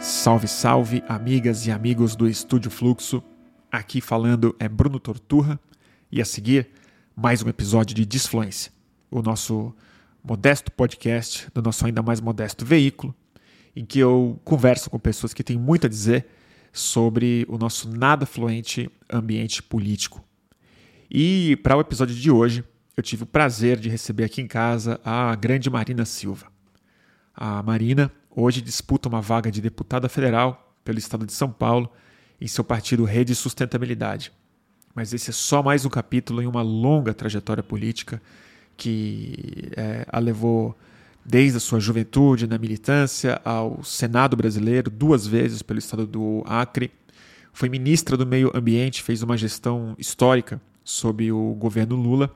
Salve, salve, amigas e amigos do Estúdio Fluxo. Aqui falando é Bruno Torturra e a seguir mais um episódio de Disfluência, o nosso modesto podcast do nosso ainda mais modesto veículo, em que eu converso com pessoas que têm muito a dizer sobre o nosso nada fluente ambiente político. E para o episódio de hoje, eu tive o prazer de receber aqui em casa a grande Marina Silva. A Marina hoje disputa uma vaga de deputada federal pelo estado de São Paulo em seu partido Rede Sustentabilidade. Mas esse é só mais um capítulo em uma longa trajetória política que é, a levou desde a sua juventude na militância ao Senado brasileiro, duas vezes pelo estado do Acre. Foi ministra do Meio Ambiente, fez uma gestão histórica sob o governo Lula.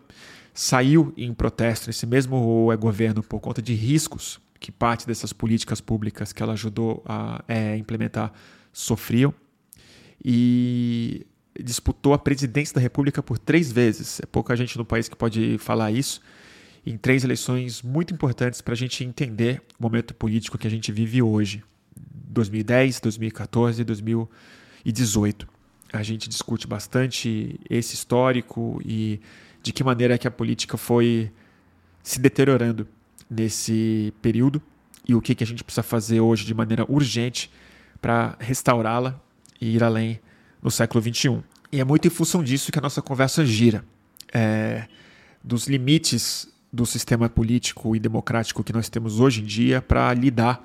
Saiu em protesto nesse mesmo governo por conta de riscos que parte dessas políticas públicas que ela ajudou a é, implementar sofriam. E disputou a presidência da República por três vezes. É pouca gente no país que pode falar isso. Em três eleições muito importantes para a gente entender o momento político que a gente vive hoje. 2010, 2014 e 2018. A gente discute bastante esse histórico e de que maneira que a política foi se deteriorando nesse período e o que, que a gente precisa fazer hoje de maneira urgente para restaurá-la e ir além no século XXI. E é muito em função disso que a nossa conversa gira. É, dos limites do sistema político e democrático que nós temos hoje em dia para lidar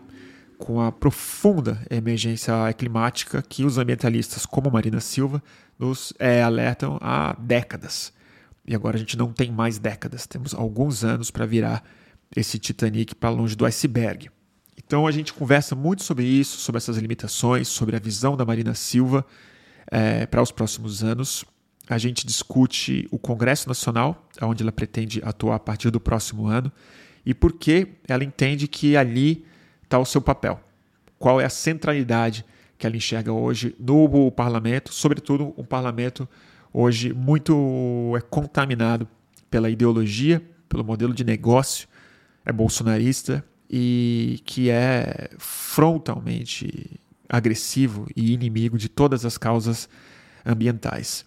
com a profunda emergência climática que os ambientalistas, como Marina Silva, nos é, alertam há décadas. E agora a gente não tem mais décadas, temos alguns anos para virar esse Titanic para longe do iceberg. Então a gente conversa muito sobre isso, sobre essas limitações, sobre a visão da Marina Silva é, para os próximos anos. A gente discute o Congresso Nacional, onde ela pretende atuar a partir do próximo ano, e por que ela entende que ali está o seu papel. Qual é a centralidade que ela enxerga hoje no parlamento, sobretudo um parlamento hoje muito é, contaminado pela ideologia, pelo modelo de negócio é bolsonarista e que é frontalmente agressivo e inimigo de todas as causas ambientais.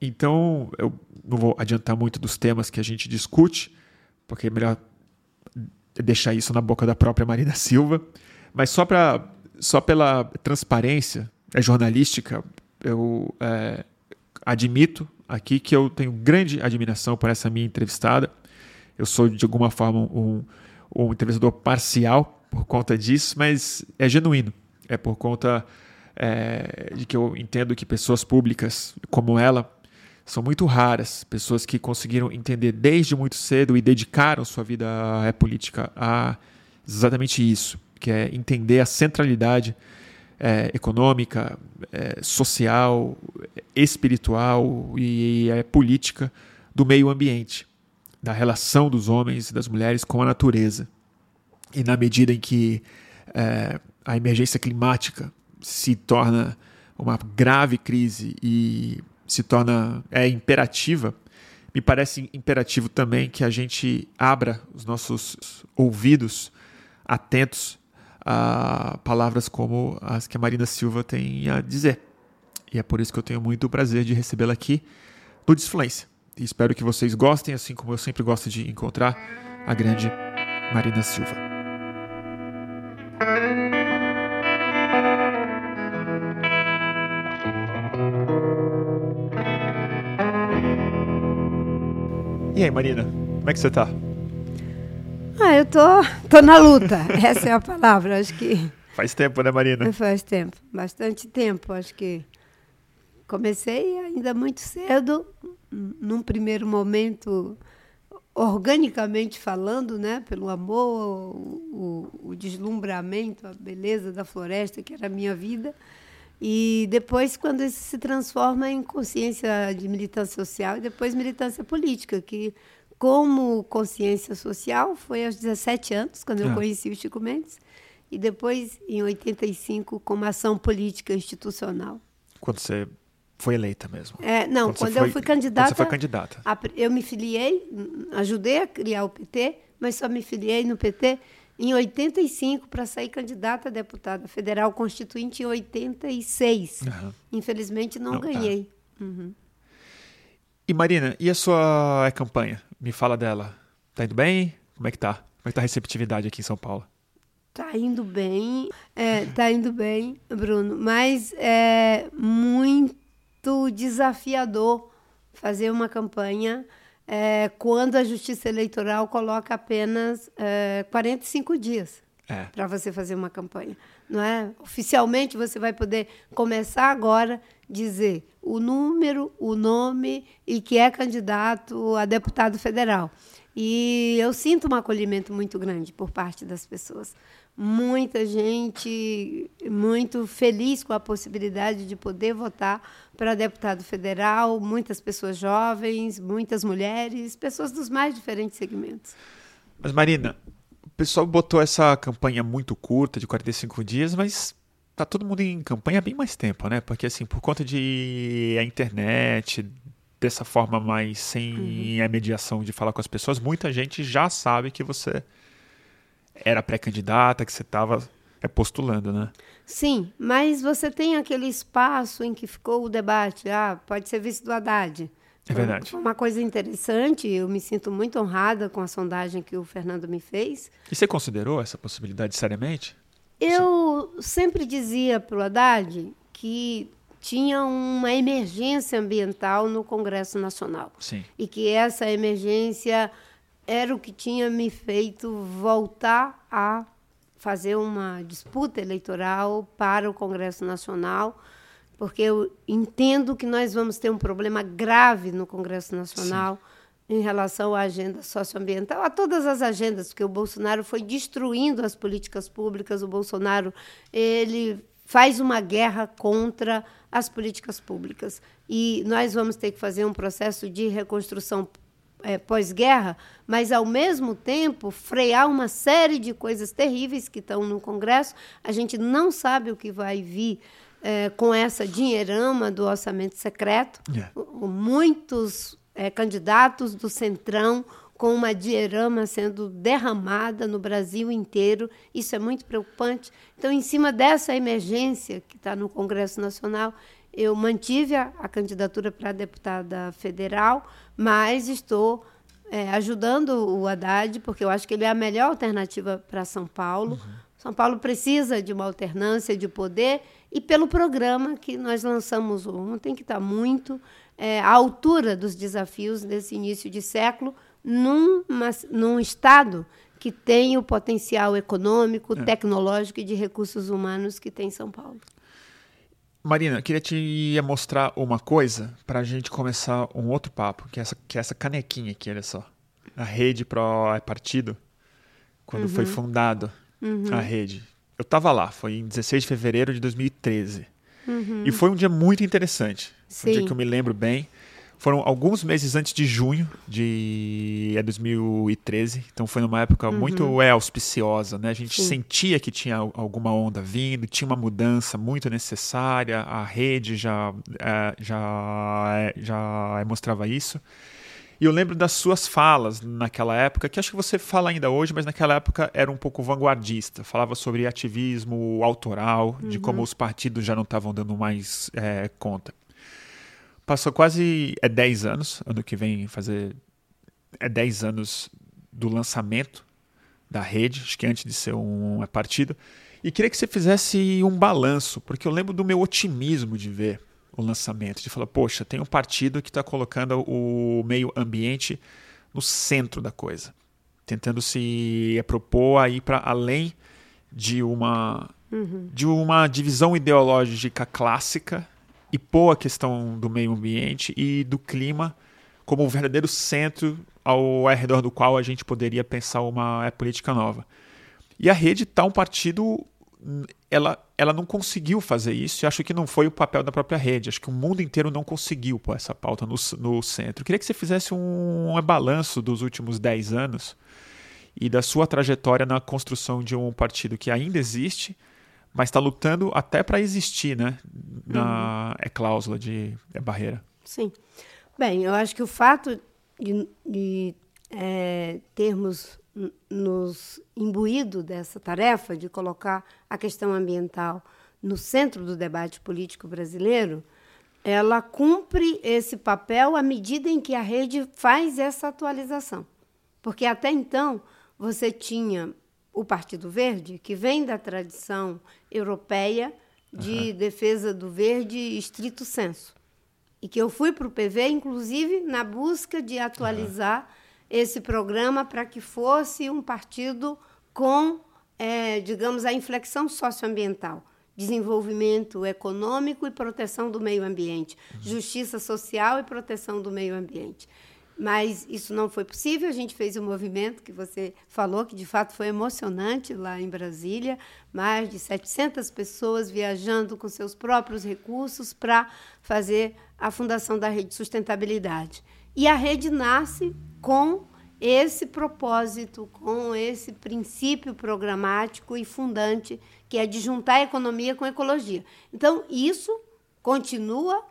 Então, eu não vou adiantar muito dos temas que a gente discute, porque é melhor deixar isso na boca da própria Marina Silva, mas só para só pela transparência é jornalística, eu é, admito aqui que eu tenho grande admiração por essa minha entrevistada eu sou de alguma forma um, um entrevistador parcial por conta disso, mas é genuíno. É por conta é, de que eu entendo que pessoas públicas como ela são muito raras, pessoas que conseguiram entender desde muito cedo e dedicaram sua vida à política a exatamente isso, que é entender a centralidade é, econômica, é, social, espiritual e é, política do meio ambiente da relação dos homens e das mulheres com a natureza. E na medida em que é, a emergência climática se torna uma grave crise e se torna é imperativa, me parece imperativo também que a gente abra os nossos ouvidos atentos a palavras como as que a Marina Silva tem a dizer. E é por isso que eu tenho muito prazer de recebê-la aqui no Disfluência. E espero que vocês gostem, assim como eu sempre gosto de encontrar a grande Marina Silva. E aí, Marina, como é que você tá? Ah, eu tô, tô na luta. Essa é a palavra, acho que. Faz tempo, né, Marina? Faz tempo, bastante tempo. Acho que comecei ainda muito cedo, num primeiro momento, organicamente falando, né, pelo amor, o, o, deslumbramento, a beleza da floresta, que era a minha vida. E depois, quando isso se transforma em consciência de militância social e depois militância política, que, como consciência social, foi aos 17 anos, quando eu ah. conheci o Chico Mendes, e depois, em 85, como ação política institucional. Quando você foi eleita mesmo? É, não, quando, quando eu fui candidata. você foi candidata. A, eu me filiei, ajudei a criar o PT, mas só me filiei no PT em 85 para sair candidata a deputada federal constituinte em 86. Uhum. Infelizmente não, não tá. ganhei. Tá. Uhum. E Marina, e a sua campanha? Me fala dela. Tá indo bem? Como é que tá? Como é que tá a receptividade aqui em São Paulo? Tá indo bem, é, tá indo bem, Bruno, mas é muito desafiador fazer uma campanha é, quando a Justiça Eleitoral coloca apenas é, 45 dias é. para você fazer uma campanha. Não é? Oficialmente você vai poder começar agora dizer o número, o nome e que é candidato a deputado federal. E eu sinto um acolhimento muito grande por parte das pessoas muita gente muito feliz com a possibilidade de poder votar para deputado federal, muitas pessoas jovens, muitas mulheres, pessoas dos mais diferentes segmentos. Mas Marina, o pessoal botou essa campanha muito curta, de 45 dias, mas tá todo mundo em campanha há bem mais tempo, né? Porque assim, por conta de a internet, dessa forma mais sem uhum. a mediação de falar com as pessoas, muita gente já sabe que você era pré-candidata, que você estava é, postulando, né? Sim, mas você tem aquele espaço em que ficou o debate. Ah, pode ser vice do Haddad. É verdade. Foi uma coisa interessante, eu me sinto muito honrada com a sondagem que o Fernando me fez. E você considerou essa possibilidade seriamente? Eu Sim. sempre dizia para o Haddad que tinha uma emergência ambiental no Congresso Nacional. Sim. E que essa emergência era o que tinha me feito voltar a fazer uma disputa eleitoral para o Congresso Nacional, porque eu entendo que nós vamos ter um problema grave no Congresso Nacional Sim. em relação à agenda socioambiental, a todas as agendas, porque o Bolsonaro foi destruindo as políticas públicas, o Bolsonaro ele faz uma guerra contra as políticas públicas. E nós vamos ter que fazer um processo de reconstrução é, pós-guerra, mas ao mesmo tempo frear uma série de coisas terríveis que estão no Congresso. A gente não sabe o que vai vir é, com essa dinheirama do orçamento secreto. Yeah. Muitos é, candidatos do Centrão com uma dinheirama sendo derramada no Brasil inteiro. Isso é muito preocupante. Então, em cima dessa emergência que está no Congresso Nacional, eu mantive a, a candidatura para deputada federal, mas estou é, ajudando o Haddad, porque eu acho que ele é a melhor alternativa para São Paulo. Uhum. São Paulo precisa de uma alternância de poder e pelo programa que nós lançamos ontem, que está muito é, à altura dos desafios desse início de século, num, num Estado que tem o potencial econômico, é. tecnológico e de recursos humanos que tem São Paulo. Marina, queria te mostrar uma coisa para a gente começar um outro papo, que é essa, que é essa canequinha aqui, olha só. A rede Pro é Partido, quando uhum. foi fundado uhum. a rede. Eu estava lá, foi em 16 de fevereiro de 2013. Uhum. E foi um dia muito interessante. Sim. Um dia que eu me lembro bem. Foram alguns meses antes de junho de é 2013, então foi numa época uhum. muito é, auspiciosa, né? A gente Sim. sentia que tinha alguma onda vindo, tinha uma mudança muito necessária, a rede já, é, já, é, já mostrava isso. E eu lembro das suas falas naquela época, que acho que você fala ainda hoje, mas naquela época era um pouco vanguardista. Falava sobre ativismo autoral, uhum. de como os partidos já não estavam dando mais é, conta. Passou quase é 10 anos, ano que vem fazer é 10 anos do lançamento da rede, acho que antes de ser um é partido. E queria que você fizesse um balanço, porque eu lembro do meu otimismo de ver o lançamento, de falar, poxa, tem um partido que está colocando o meio ambiente no centro da coisa, tentando se propor a ir para além de uma, uhum. de uma divisão ideológica clássica e pôr a questão do meio ambiente e do clima como o verdadeiro centro ao, redor do qual a gente poderia pensar uma é, política nova. E a rede está um partido, ela, ela não conseguiu fazer isso e acho que não foi o papel da própria rede. Acho que o mundo inteiro não conseguiu pôr essa pauta no, no centro. Eu queria que você fizesse um, um balanço dos últimos 10 anos e da sua trajetória na construção de um partido que ainda existe, mas está lutando até para existir, né? Na uhum. é cláusula de é barreira. Sim. Bem, eu acho que o fato de, de é, termos nos imbuído dessa tarefa de colocar a questão ambiental no centro do debate político brasileiro, ela cumpre esse papel à medida em que a rede faz essa atualização. Porque até então você tinha o Partido Verde, que vem da tradição europeia de uhum. defesa do verde estrito senso. E que eu fui para o PV, inclusive, na busca de atualizar uhum. esse programa para que fosse um partido com, é, digamos, a inflexão socioambiental desenvolvimento econômico e proteção do meio ambiente, uhum. justiça social e proteção do meio ambiente. Mas isso não foi possível. A gente fez o um movimento que você falou, que de fato foi emocionante lá em Brasília. Mais de 700 pessoas viajando com seus próprios recursos para fazer a fundação da Rede Sustentabilidade. E a rede nasce com esse propósito, com esse princípio programático e fundante, que é de juntar economia com ecologia. Então, isso continua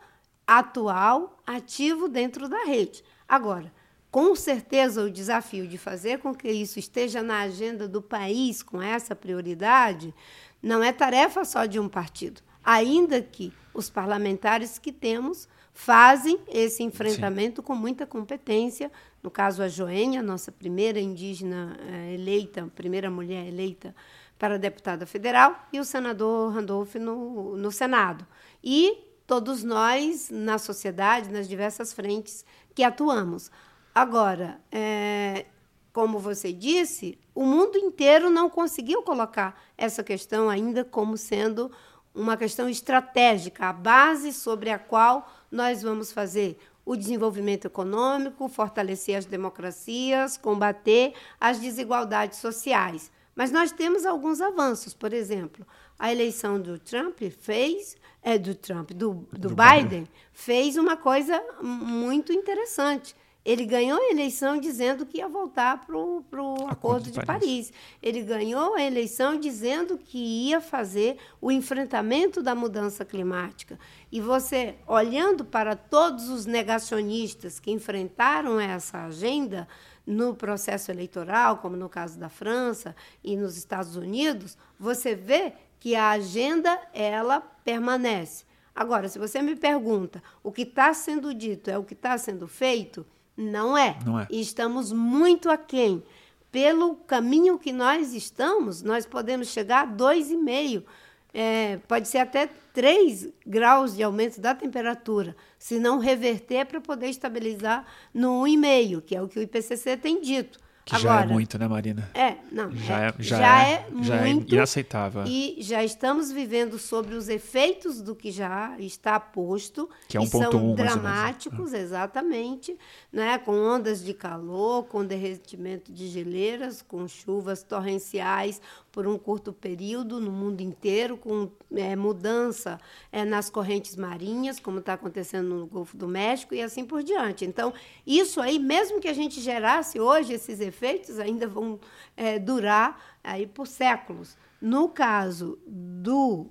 atual, ativo dentro da rede. Agora, com certeza, o desafio de fazer com que isso esteja na agenda do país com essa prioridade não é tarefa só de um partido, ainda que os parlamentares que temos fazem esse enfrentamento Sim. com muita competência. No caso, a Joênia, nossa primeira indígena eh, eleita, primeira mulher eleita para deputada federal, e o senador Randolph no, no Senado. E todos nós, na sociedade, nas diversas frentes que atuamos. Agora, é, como você disse, o mundo inteiro não conseguiu colocar essa questão ainda como sendo uma questão estratégica, a base sobre a qual nós vamos fazer o desenvolvimento econômico, fortalecer as democracias, combater as desigualdades sociais. Mas nós temos alguns avanços, por exemplo, a eleição do Trump fez, é do Trump, do, do, do Biden, Biden, fez uma coisa muito interessante. Ele ganhou a eleição dizendo que ia voltar para o Acordo, Acordo de, de Paris. Paris. Ele ganhou a eleição dizendo que ia fazer o enfrentamento da mudança climática. E você, olhando para todos os negacionistas que enfrentaram essa agenda no processo eleitoral, como no caso da França e nos Estados Unidos, você vê que a agenda ela permanece. Agora, se você me pergunta o que está sendo dito é o que está sendo feito, não é. Não é. E estamos muito aquém. Pelo caminho que nós estamos, nós podemos chegar a 2,5. É, pode ser até 3 graus de aumento da temperatura, se não reverter para poder estabilizar no 1,5, que é o que o IPCC tem dito. Que Agora, já é muito, né, Marina? É, não. Já é, é já, já é, é, já é muito. É inaceitável. E já estamos vivendo sobre os efeitos do que já está posto. Que é um ponto são um, dramáticos, ah. exatamente. Né, com ondas de calor, com derretimento de geleiras, com chuvas torrenciais, por um curto período no mundo inteiro, com é, mudança é, nas correntes marinhas, como está acontecendo no Golfo do México, e assim por diante. Então, isso aí, mesmo que a gente gerasse hoje esses efeitos, ainda vão é, durar aí por séculos. No caso do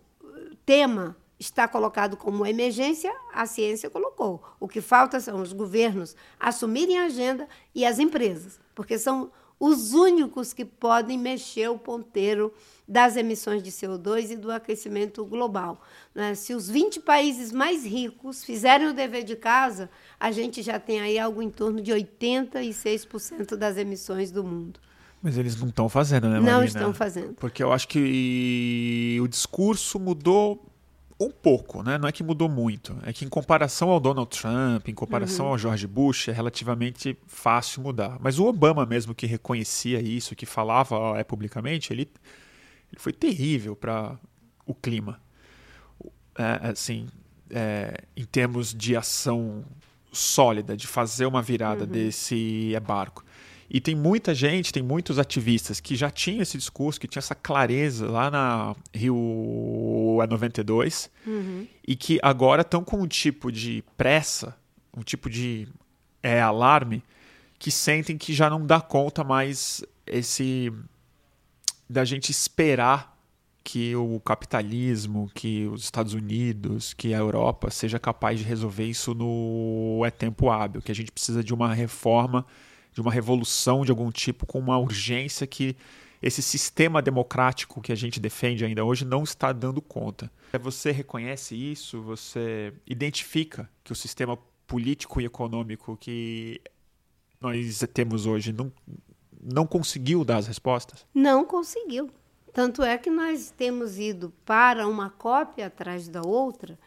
tema está colocado como emergência, a ciência colocou. O que falta são os governos assumirem a agenda e as empresas, porque são os únicos que podem mexer o ponteiro das emissões de CO2 e do aquecimento global. Né? Se os 20 países mais ricos fizerem o dever de casa, a gente já tem aí algo em torno de 86% das emissões do mundo. Mas eles não estão fazendo, né, Marina? Não estão fazendo. Porque eu acho que o discurso mudou um pouco, né? Não é que mudou muito. É que em comparação ao Donald Trump, em comparação uhum. ao George Bush, é relativamente fácil mudar. Mas o Obama mesmo que reconhecia isso, que falava é, publicamente, ele, ele foi terrível para o clima. É, assim, é, em termos de ação sólida, de fazer uma virada uhum. desse barco. E tem muita gente, tem muitos ativistas que já tinham esse discurso, que tinha essa clareza lá na Rio 92 uhum. e que agora estão com um tipo de pressa, um tipo de é, alarme, que sentem que já não dá conta mais esse da gente esperar que o capitalismo, que os Estados Unidos, que a Europa seja capaz de resolver isso no é tempo hábil, que a gente precisa de uma reforma de uma revolução de algum tipo com uma urgência que esse sistema democrático que a gente defende ainda hoje não está dando conta. Você reconhece isso? Você identifica que o sistema político e econômico que nós temos hoje não, não conseguiu dar as respostas? Não conseguiu. Tanto é que nós temos ido para uma cópia atrás da outra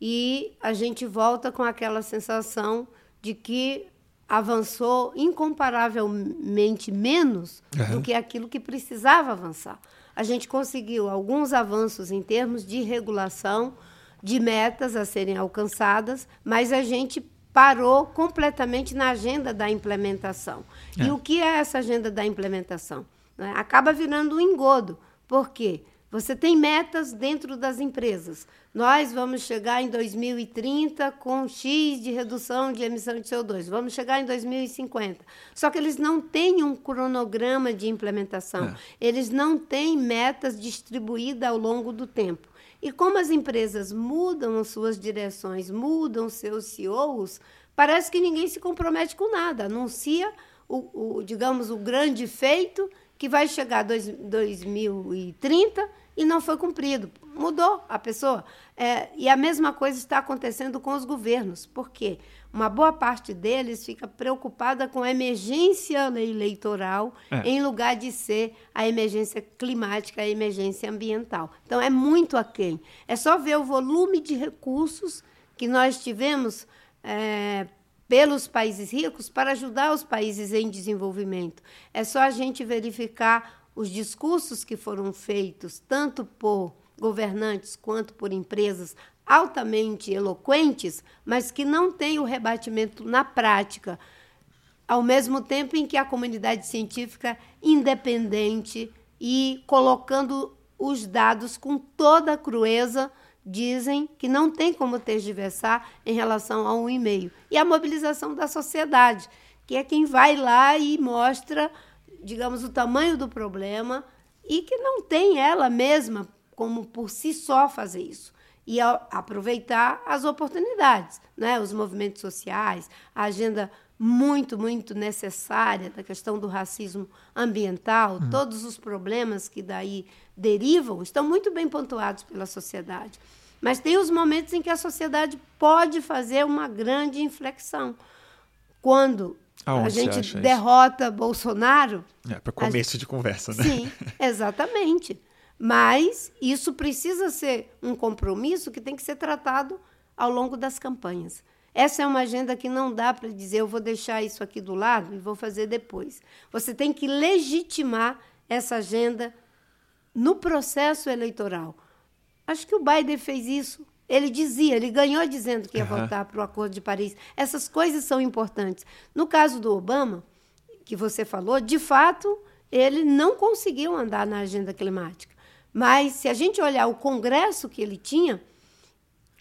e a gente volta com aquela sensação de que avançou incomparavelmente menos uhum. do que aquilo que precisava avançar. A gente conseguiu alguns avanços em termos de regulação, de metas a serem alcançadas, mas a gente parou completamente na agenda da implementação. É. E o que é essa agenda da implementação? Né? Acaba virando um engodo. Por quê? Você tem metas dentro das empresas. Nós vamos chegar em 2030 com X de redução de emissão de CO2. Vamos chegar em 2050. Só que eles não têm um cronograma de implementação. É. Eles não têm metas distribuídas ao longo do tempo. E como as empresas mudam as suas direções, mudam seus CEOs, parece que ninguém se compromete com nada. Anuncia o, o digamos, o grande feito que vai chegar dois, 2030 e não foi cumprido. Mudou a pessoa. É, e a mesma coisa está acontecendo com os governos. Por quê? Uma boa parte deles fica preocupada com a emergência eleitoral é. em lugar de ser a emergência climática, a emergência ambiental. Então, é muito aquém. É só ver o volume de recursos que nós tivemos é, pelos países ricos para ajudar os países em desenvolvimento. É só a gente verificar os discursos que foram feitos, tanto por governantes quanto por empresas altamente eloquentes, mas que não têm o rebatimento na prática, ao mesmo tempo em que a comunidade científica independente e colocando os dados com toda a crueza dizem que não tem como tergiversar em relação a um e-mail. E a mobilização da sociedade, que é quem vai lá e mostra, digamos, o tamanho do problema e que não tem ela mesma como por si só fazer isso. E aproveitar as oportunidades, né? os movimentos sociais, a agenda muito, muito necessária da questão do racismo ambiental, uhum. todos os problemas que daí derivam, estão muito bem pontuados pela sociedade. Mas tem os momentos em que a sociedade pode fazer uma grande inflexão. Quando Aonde a gente derrota isso? Bolsonaro. É, para começo gente... de conversa, né? Sim, exatamente. Mas isso precisa ser um compromisso que tem que ser tratado ao longo das campanhas. Essa é uma agenda que não dá para dizer eu vou deixar isso aqui do lado e vou fazer depois. Você tem que legitimar essa agenda no processo eleitoral. Acho que o Biden fez isso. Ele dizia, ele ganhou dizendo que ia uhum. voltar para o Acordo de Paris. Essas coisas são importantes. No caso do Obama, que você falou, de fato, ele não conseguiu andar na agenda climática. Mas se a gente olhar o congresso que ele tinha,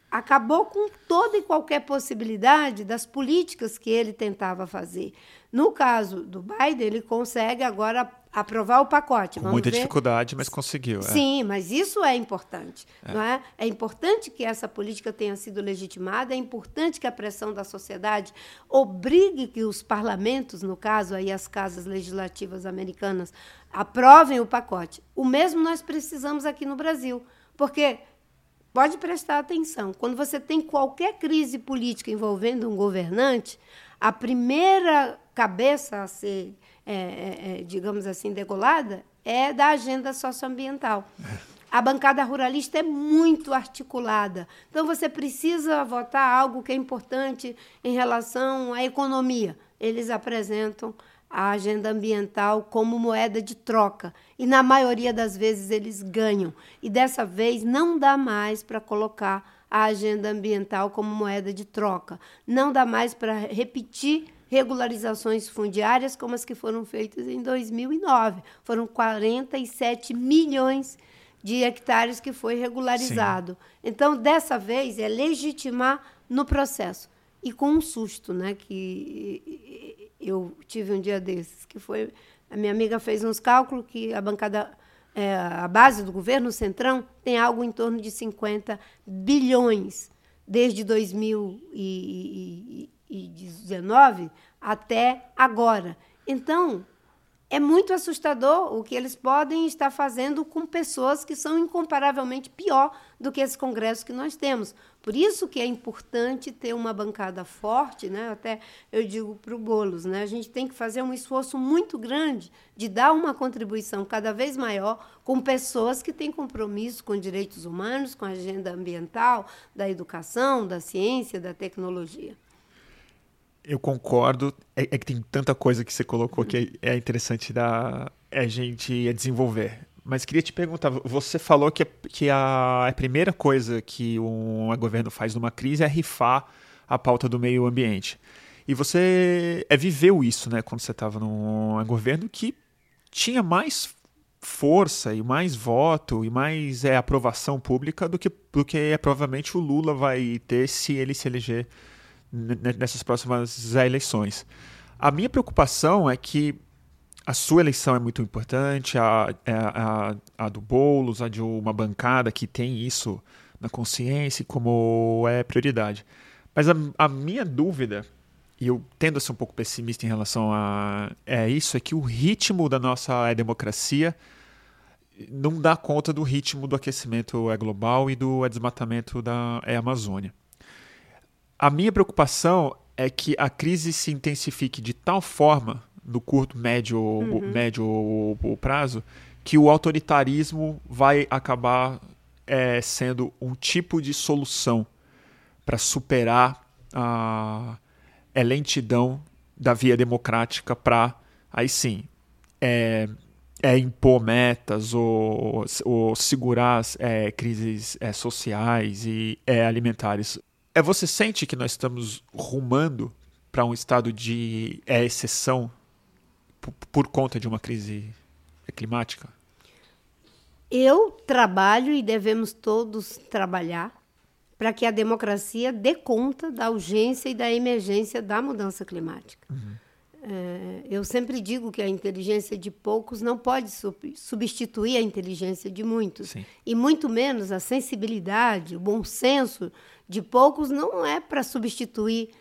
acabou com toda e qualquer possibilidade das políticas que ele tentava fazer. No caso do Biden, ele consegue agora aprovar o pacote. Com muita ver. dificuldade, mas conseguiu. É. Sim, mas isso é importante. É. Não é? é importante que essa política tenha sido legitimada, é importante que a pressão da sociedade obrigue que os parlamentos, no caso aí as casas legislativas americanas, aprovem o pacote. O mesmo nós precisamos aqui no Brasil, porque Pode prestar atenção. Quando você tem qualquer crise política envolvendo um governante, a primeira cabeça a ser, é, é, é digamos assim, degolada é da agenda socioambiental. A bancada ruralista é muito articulada. Então, você precisa votar algo que é importante em relação à economia. Eles apresentam a agenda ambiental como moeda de troca. E na maioria das vezes eles ganham. E dessa vez não dá mais para colocar a agenda ambiental como moeda de troca. Não dá mais para repetir regularizações fundiárias como as que foram feitas em 2009. Foram 47 milhões de hectares que foi regularizado. Sim. Então, dessa vez, é legitimar no processo. E com um susto, né, que eu tive um dia desses, que foi a minha amiga fez uns cálculos que a bancada é, a base do governo, o Centrão, tem algo em torno de 50 bilhões desde 2019 até agora. Então, é muito assustador o que eles podem estar fazendo com pessoas que são incomparavelmente pior do que esse congresso que nós temos. Por isso que é importante ter uma bancada forte, né? Até eu digo para o Bolos, né? A gente tem que fazer um esforço muito grande de dar uma contribuição cada vez maior com pessoas que têm compromisso com direitos humanos, com a agenda ambiental, da educação, da ciência, da tecnologia. Eu concordo. É, é, que tem tanta coisa que você colocou que é, é interessante da é a gente desenvolver. Mas queria te perguntar, você falou que, que a, a primeira coisa que um governo faz numa crise é rifar a pauta do meio ambiente. E você é, viveu isso, né, quando você estava no governo que tinha mais força e mais voto e mais é, aprovação pública do que, do que é, provavelmente o Lula vai ter se ele se eleger nessas próximas eleições. A minha preocupação é que a sua eleição é muito importante, a, é, a, a, a do Boulos, a de uma bancada que tem isso na consciência como é prioridade. Mas a, a minha dúvida, e eu tendo a ser um pouco pessimista em relação a é isso, é que o ritmo da nossa democracia não dá conta do ritmo do aquecimento é global e do desmatamento da é, Amazônia. A minha preocupação é que a crise se intensifique de tal forma no curto, médio, uhum. médio prazo que o autoritarismo vai acabar é, sendo um tipo de solução para superar a, a lentidão da via democrática para aí sim é, é impor metas ou, ou segurar é, crises é, sociais e é, alimentares é, você sente que nós estamos rumando para um estado de é, exceção por, conta de uma crise climática? Eu trabalho e devemos todos trabalhar para que a democracia dê conta da urgência e da emergência da mudança climática. Uhum. É, eu sempre digo que a inteligência de poucos não pode sub substituir a inteligência de muitos, Sim. e muito menos a sensibilidade, o bom senso de poucos não é para substituir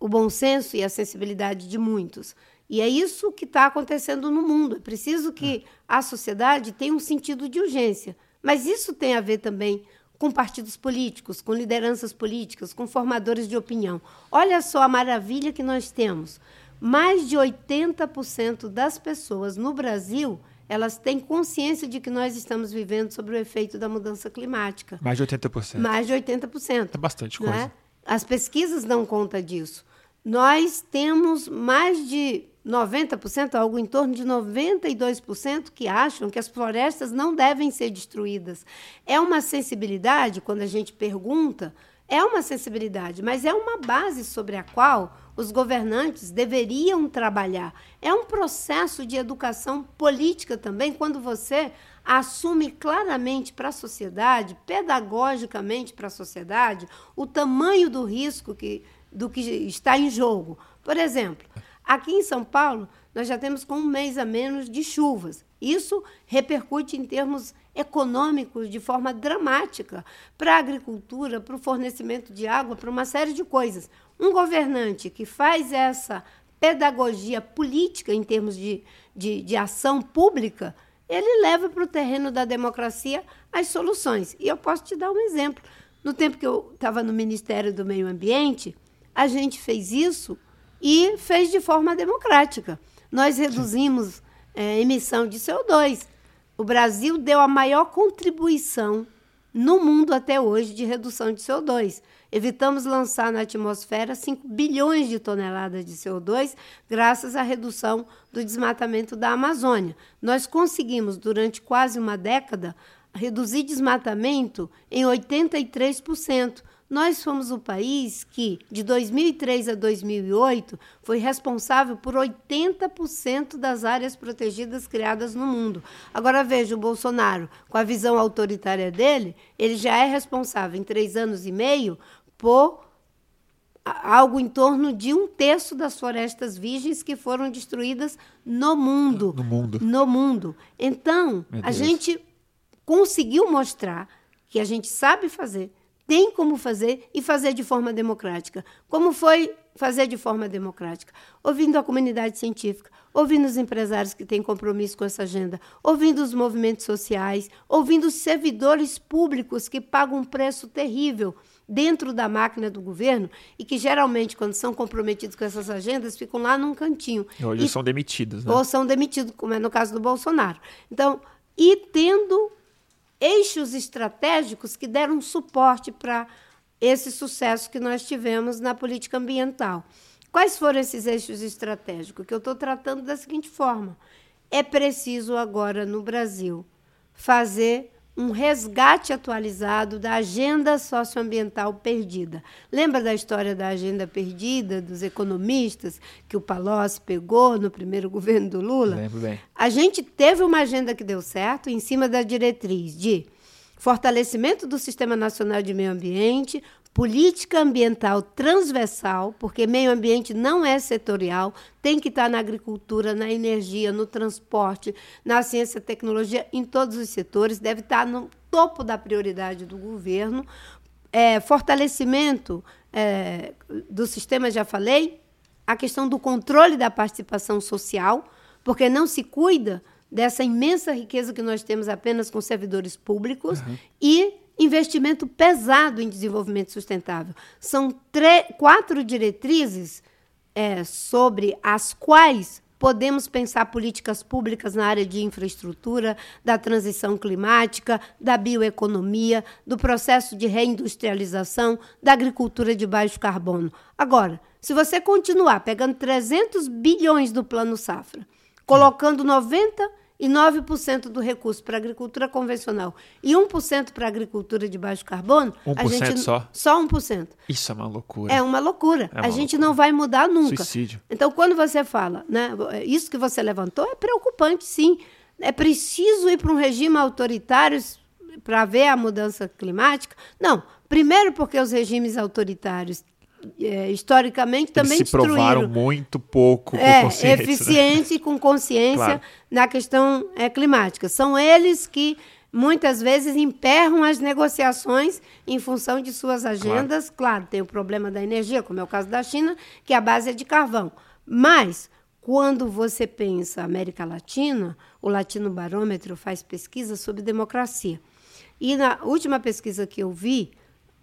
o bom senso e a sensibilidade de muitos. E é isso que está acontecendo no mundo. É preciso que a sociedade tenha um sentido de urgência. Mas isso tem a ver também com partidos políticos, com lideranças políticas, com formadores de opinião. Olha só a maravilha que nós temos. Mais de 80% das pessoas no Brasil elas têm consciência de que nós estamos vivendo sobre o efeito da mudança climática. Mais de 80%. Mais de 80%. É bastante coisa. Né? As pesquisas dão conta disso. Nós temos mais de 90%, algo em torno de 92% que acham que as florestas não devem ser destruídas. É uma sensibilidade, quando a gente pergunta, é uma sensibilidade, mas é uma base sobre a qual os governantes deveriam trabalhar. É um processo de educação política também, quando você assume claramente para a sociedade, pedagogicamente para a sociedade, o tamanho do risco que, do que está em jogo. Por exemplo, aqui em São Paulo, nós já temos com um mês a menos de chuvas. Isso repercute em termos econômicos de forma dramática para a agricultura, para o fornecimento de água, para uma série de coisas. Um governante que faz essa pedagogia política em termos de, de, de ação pública, ele leva para o terreno da democracia as soluções. E eu posso te dar um exemplo. No tempo que eu estava no Ministério do Meio Ambiente, a gente fez isso e fez de forma democrática. Nós reduzimos é, emissão de CO2. O Brasil deu a maior contribuição no mundo até hoje de redução de CO2. Evitamos lançar na atmosfera 5 bilhões de toneladas de CO2 graças à redução do desmatamento da Amazônia. Nós conseguimos, durante quase uma década, reduzir desmatamento em 83%. Nós fomos o país que, de 2003 a 2008, foi responsável por 80% das áreas protegidas criadas no mundo. Agora veja o Bolsonaro, com a visão autoritária dele, ele já é responsável em três anos e meio por algo em torno de um terço das florestas virgens que foram destruídas no mundo. No mundo. No mundo. Então, a gente conseguiu mostrar que a gente sabe fazer tem como fazer e fazer de forma democrática. Como foi fazer de forma democrática, ouvindo a comunidade científica, ouvindo os empresários que têm compromisso com essa agenda, ouvindo os movimentos sociais, ouvindo os servidores públicos que pagam um preço terrível dentro da máquina do governo e que geralmente, quando são comprometidos com essas agendas, ficam lá num cantinho. Hoje e, são demitidos, né? Ou são demitidos, como é no caso do Bolsonaro. Então, e tendo eixos estratégicos que deram suporte para esse sucesso que nós tivemos na política ambiental. Quais foram esses eixos estratégicos? Que eu estou tratando da seguinte forma: é preciso agora no Brasil fazer um resgate atualizado da agenda socioambiental perdida. Lembra da história da agenda perdida dos economistas que o Palocci pegou no primeiro governo do Lula? Lembro bem. A gente teve uma agenda que deu certo em cima da diretriz de fortalecimento do Sistema Nacional de Meio Ambiente, política ambiental transversal, porque meio ambiente não é setorial, tem que estar na agricultura, na energia, no transporte, na ciência e tecnologia, em todos os setores, deve estar no topo da prioridade do governo. É, fortalecimento é, do sistema, já falei, a questão do controle da participação social, porque não se cuida dessa imensa riqueza que nós temos apenas com servidores públicos uhum. e investimento pesado em desenvolvimento sustentável. São quatro diretrizes é, sobre as quais podemos pensar políticas públicas na área de infraestrutura, da transição climática, da bioeconomia, do processo de reindustrialização, da agricultura de baixo carbono. Agora, se você continuar pegando 300 bilhões do Plano Safra, colocando 90 e 9% do recurso para a agricultura convencional e 1% para a agricultura de baixo carbono, 1% a gente só? Só 1%. Isso é uma loucura. É uma loucura. É uma a gente loucura. não vai mudar nunca. Suicídio. Então, quando você fala, né, isso que você levantou é preocupante, sim. É preciso ir para um regime autoritário para ver a mudança climática? Não. Primeiro, porque os regimes autoritários é, historicamente também Eles se provaram destruíram. muito pouco com É, consciência. né? eficiente e com consciência Claro. na questão é, climática. São eles que muitas vezes emperram as negociações em função de suas agendas. Claro, tem o problema da energia, como é o caso da China, que a base é de carvão. Mas quando você pensa América Latina, o Latino Barômetro faz pesquisa sobre democracia. E na última pesquisa que eu vi,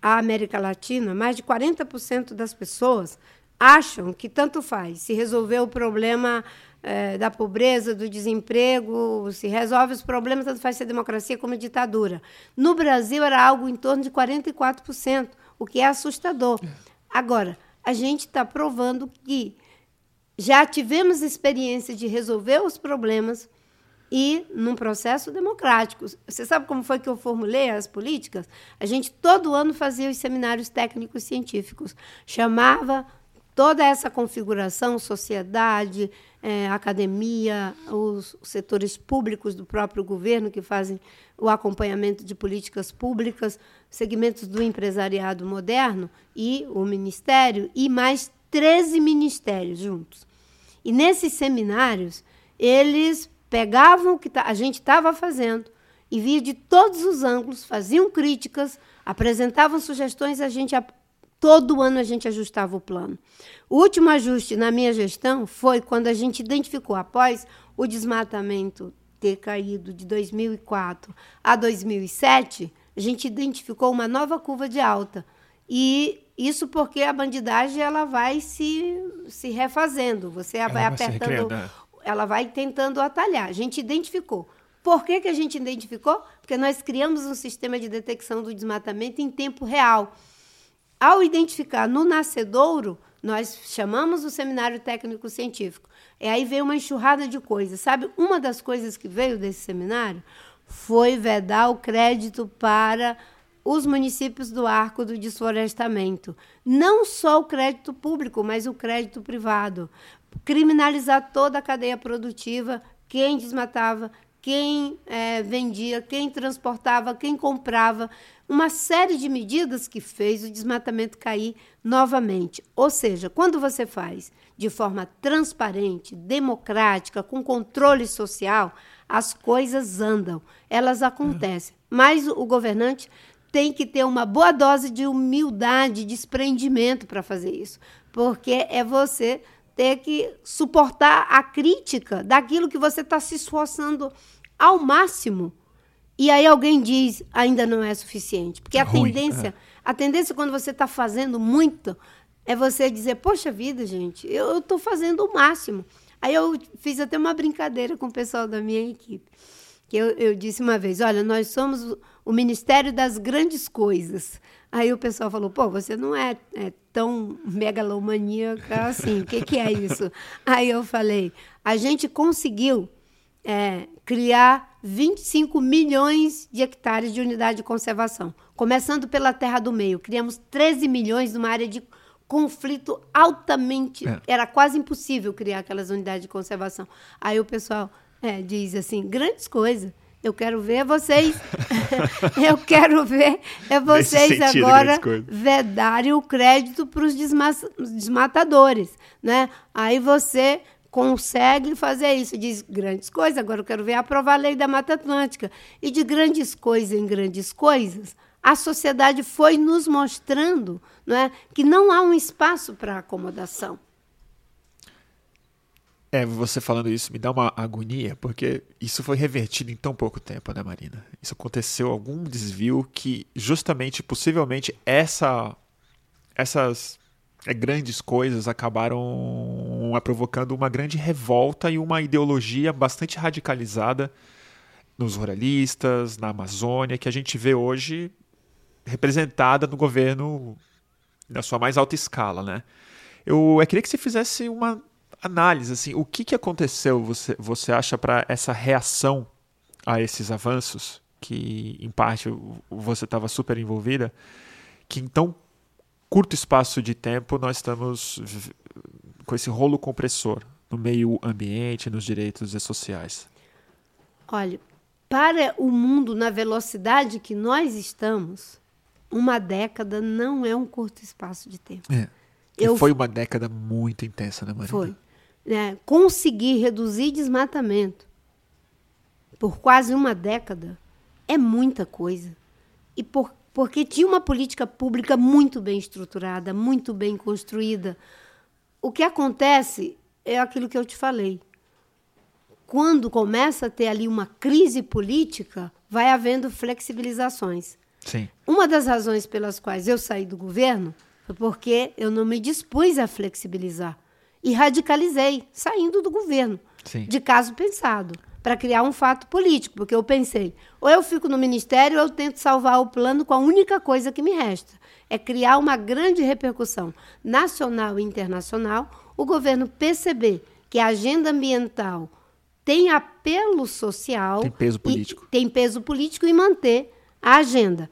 a América Latina, mais de 40% das pessoas acham que tanto faz se resolver o problema eh, da pobreza, do desemprego, se resolve os problemas, tanto faz ser democracia como ditadura. No Brasil era algo em torno de 44%, o que é assustador. Agora, a gente está provando que já tivemos experiência de resolver os problemas e num processo democrático. Você sabe como foi que eu formulei as políticas? A gente todo ano fazia os seminários técnicos científicos, chamava toda essa configuração, sociedade, eh, academia, os setores públicos do próprio governo que fazem o acompanhamento de políticas públicas, segmentos do empresariado moderno e o ministério e mais 13 ministérios juntos. E nesses seminários, eles pegavam o que a gente estava fazendo e via de todos os ângulos, faziam críticas, apresentavam sugestões, a gente todo ano a gente ajustava o plano. O último ajuste na minha gestão foi quando a gente identificou após o desmatamento ter caído de 2004 a 2007, a gente identificou uma nova curva de alta. E isso porque a bandidagem ela vai se, se refazendo, você Ela vai vai apertando. Ela vai tentando atalhar. A gente identificou. Por que, que a gente identificou? Porque nós criamos um sistema de detecção do desmatamento em tempo real. Ao identificar no nascedouro, nós chamamos o seminário técnico científico. E aí veio uma enxurrada de coisas. Sabe, uma das coisas que veio desse seminário foi vedar o crédito para os municípios do arco do desflorestamento. Não só o crédito público, mas o crédito privado. Criminalizar toda a cadeia produtiva, quem desmatava, quem eh, vendia, quem transportava, quem comprava. Uma série de medidas que fez o desmatamento cair novamente. Ou seja, quando você faz de forma transparente, democrática, com controle social, as coisas andam, elas acontecem. Mas o governante tem que ter uma boa dose de humildade, desprendimento para fazer isso. porque é você ter que suportar a crítica daquilo que você está se esforçando ao máximo. E aí alguém diz, ainda não é suficiente. Porque a Ruim, tendência, a tendência quando você está fazendo muito, é você dizer, poxa vida, gente, eu estou fazendo o máximo. Aí eu fiz até uma brincadeira com o pessoal da minha equipe. Que eu, eu disse uma vez, olha, nós somos o, o Ministério das Grandes Coisas. Aí o pessoal falou, pô, você não é, é tão megalomaníaca assim, o que, que é isso? Aí eu falei, a gente conseguiu é, criar 25 milhões de hectares de unidade de conservação. Começando pela Terra do Meio, criamos 13 milhões numa área de conflito altamente. É. Era quase impossível criar aquelas unidades de conservação. Aí o pessoal é, diz assim: grandes coisas. Eu quero ver vocês. eu quero ver é vocês sentido, agora grandes coisas. vedarem o crédito para os desmatadores, né? Aí você consegue fazer isso, diz grandes coisas. Agora eu quero ver aprovar a lei da Mata Atlântica. E de grandes coisas em grandes coisas, a sociedade foi nos mostrando não é, que não há um espaço para acomodação. É, você falando isso me dá uma agonia, porque isso foi revertido em tão pouco tempo, né, Marina? Isso aconteceu algum desvio que justamente, possivelmente, essa, essas é, grandes coisas acabaram é, provocando uma grande revolta e uma ideologia bastante radicalizada nos ruralistas, na Amazônia, que a gente vê hoje representada no governo na sua mais alta escala, né? Eu, eu queria que você fizesse uma análise, assim, o que, que aconteceu, você, você acha, para essa reação a esses avanços, que em parte você estava super envolvida, que em tão curto espaço de tempo nós estamos com esse rolo compressor no meio ambiente, nos direitos sociais? Olha, para o mundo na velocidade que nós estamos, uma década não é um curto espaço de tempo. É. Eu- foi uma década muito intensa, né, Marina? Foi. Né, conseguir reduzir desmatamento por quase uma década é muita coisa. E por, porque tinha uma política pública muito bem estruturada, muito bem construída. O que acontece é aquilo que eu te falei. Quando começa a ter ali uma crise política, vai havendo flexibilizações. Sim. Uma das razões pelas quais eu saí do governo foi porque eu não me dispus a flexibilizar e radicalizei, saindo do governo, Sim. de caso pensado, para criar um fato político, porque eu pensei, ou eu fico no ministério ou eu tento salvar o plano com a única coisa que me resta, é criar uma grande repercussão nacional e internacional, o governo perceber que a agenda ambiental tem apelo social, Tem peso e- político. tem peso político e manter a agenda.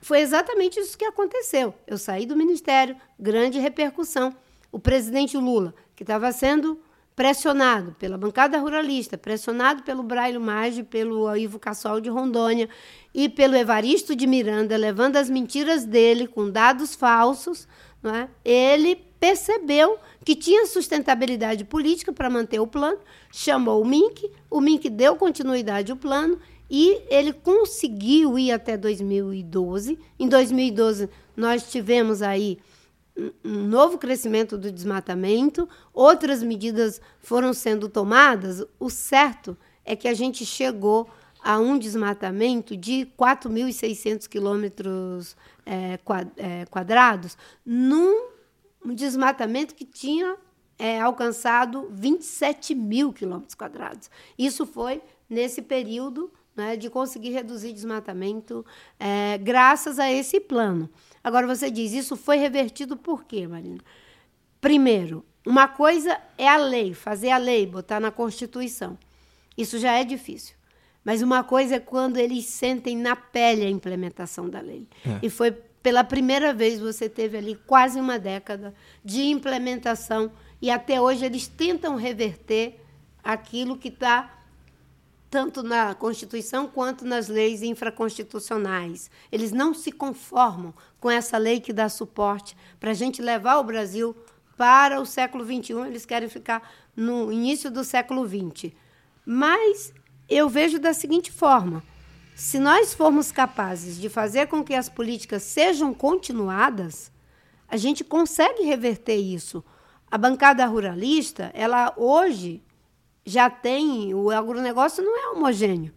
Foi exatamente isso que aconteceu. Eu saí do ministério, grande repercussão. O presidente Lula, que estava sendo pressionado pela bancada ruralista, pressionado pelo Braille Maggi, pelo Ivo Cassol de Rondônia e pelo Evaristo de Miranda, levando as mentiras dele com dados falsos, não é? ele percebeu que tinha sustentabilidade política para manter o plano, chamou o MINC, o MINC deu continuidade ao plano e ele conseguiu ir até 2012. Em 2012, nós tivemos aí um- novo crescimento do desmatamento, outras medidas foram sendo tomadas. O certo é que a gente chegou a um desmatamento de 4.600 quilômetros qua- eh, quadrados, num um desmatamento que tinha eh, alcançado 27 mil quilômetros quadrados. Isso foi nesse período né, de conseguir reduzir desmatamento eh, graças a esse plano. Agora você diz, isso foi revertido por quê, Marina? Primeiro, uma coisa é a lei, fazer a lei, botar na Constituição. Isso já é difícil. Mas uma coisa é quando eles sentem na pele a implementação da lei. É. E foi pela primeira vez você teve ali quase uma década de implementação e até hoje eles tentam reverter aquilo que está tanto na Constituição quanto nas leis infraconstitucionais. Eles não se conformam com essa lei que dá suporte para a gente levar o Brasil para o século XXI. Eles querem ficar no início do século XX. Mas eu vejo da seguinte forma: se nós formos capazes de fazer com que as políticas sejam continuadas, a gente consegue reverter isso. A bancada ruralista, ela hoje já tem. O agronegócio não é homogêneo.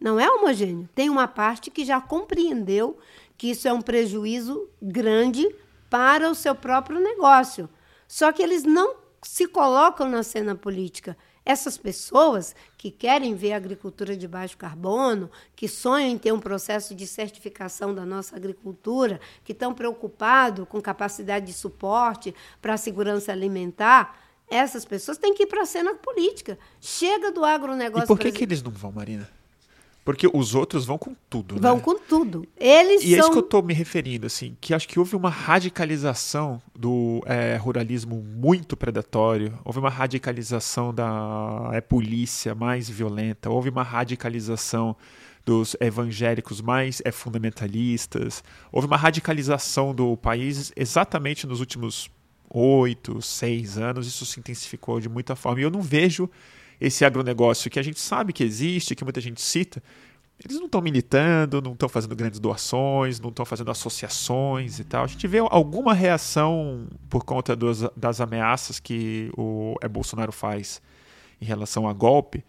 Não é homogêneo. Tem uma parte que já compreendeu que isso é um prejuízo grande para o seu próprio negócio. Só que eles não se colocam na cena política. Essas pessoas que querem ver a agricultura de baixo carbono, que sonham em ter um processo de certificação da nossa agricultura, que estão preocupados com capacidade de suporte para a segurança alimentar, essas pessoas têm que ir para a cena política. Chega do agronegócio. E por que, que eles não vão, Marina? Porque os outros vão com tudo, Vão né? com tudo. Eles e são... é isso que eu estou me referindo, assim, que acho que houve uma radicalização do é, ruralismo muito predatório, houve uma radicalização da é, polícia mais violenta, houve uma radicalização dos evangélicos mais é, fundamentalistas, houve uma radicalização do país exatamente nos últimos oito, seis anos, isso se intensificou de muita forma. E eu não vejo esse agronegócio que a gente sabe que existe, que muita gente cita, eles não estão militando, não estão fazendo grandes doações, não estão fazendo associações e tal. A gente vê alguma reação por conta dos, das ameaças que o é, Bolsonaro faz em relação a golpe,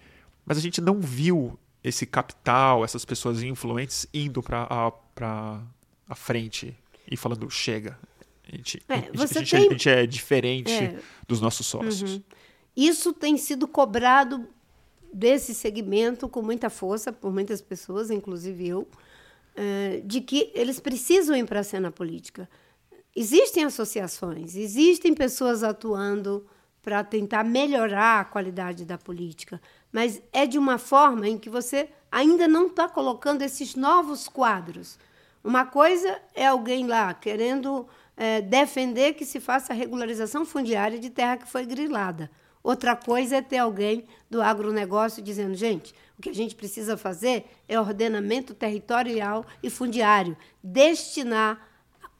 mas a gente não viu esse capital, essas pessoas influentes indo para a, a frente e falando chega. A gente é, a gente, tem... a gente é diferente é. dos nossos sócios. Uhum. Isso tem sido cobrado desse segmento com muita força por muitas pessoas, inclusive eu, eh, de que eles precisam ir para a cena política. Existem associações, existem pessoas atuando para tentar melhorar a qualidade da política, mas é de uma forma em que você ainda não está colocando esses novos quadros. Uma coisa é alguém lá querendo é, defender que se faça a regularização fundiária de terra que foi grilada. Outra coisa é ter alguém do agronegócio dizendo, gente, o que a gente precisa fazer é ordenamento territorial e fundiário, destinar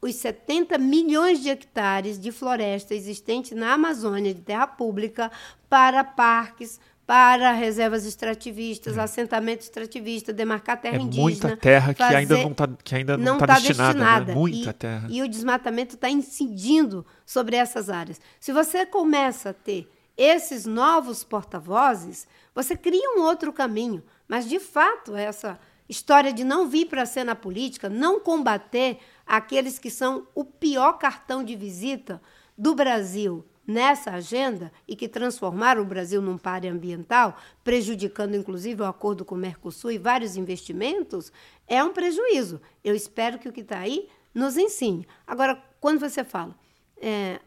os 70 milhões de hectares de floresta existente na Amazônia de terra pública para parques, para reservas extrativistas, é. assentamento extrativista, demarcar terra é indígena. Muita terra que ainda não está que ainda não, não tá, tá destinada. Né? destinada. Né? Muita e, terra. E o desmatamento está incidindo sobre essas áreas. Se você começa a ter esses novos porta-vozes, você cria um outro caminho. Mas, de fato, essa história de não vir para a cena política, não combater aqueles que são o pior cartão de visita do Brasil nessa agenda e que transformaram o Brasil num páreo ambiental, prejudicando inclusive o acordo com o Mercosul e vários investimentos, é um prejuízo. Eu espero que o que está aí nos ensine. Agora, quando você fala, é,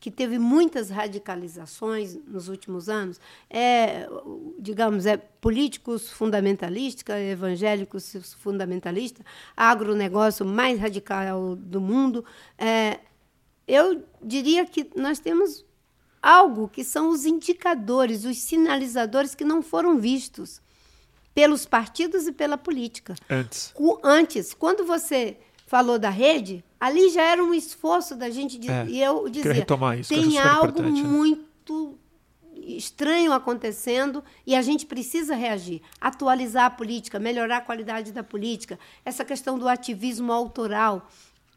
que teve muitas radicalizações nos últimos anos, é, digamos, é políticos fundamentalistas, evangélicos fundamentalistas, agronegócio mais radical do mundo. É, eu diria que nós temos algo que são os indicadores, os sinalizadores que não foram vistos pelos partidos e pela política. Antes. Antes, quando você falou da rede, ali já era um esforço da gente. De, é, e eu dizia: retomar isso, tem algo né? muito estranho acontecendo e a gente precisa reagir, atualizar a política, melhorar a qualidade da política, essa questão do ativismo autoral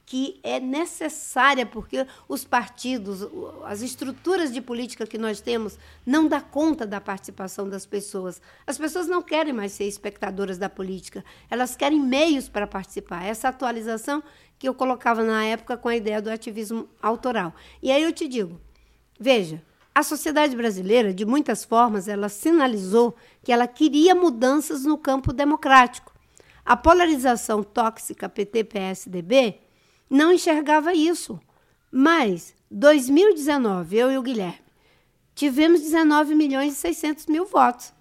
que é necessária porque os partidos, as estruturas de política que nós temos não dá conta da participação das pessoas. As pessoas não querem mais ser espectadoras da política, elas querem meios para participar. Essa atualização que eu colocava na época com a ideia do ativismo autoral. E aí eu te digo, veja, a sociedade brasileira, de muitas formas, ela sinalizou que ela queria mudanças no campo democrático. A polarização tóxica PT-PSDB não enxergava isso. Mas, 2019, eu e o Guilherme, tivemos 19 milhões e 600 mil votos.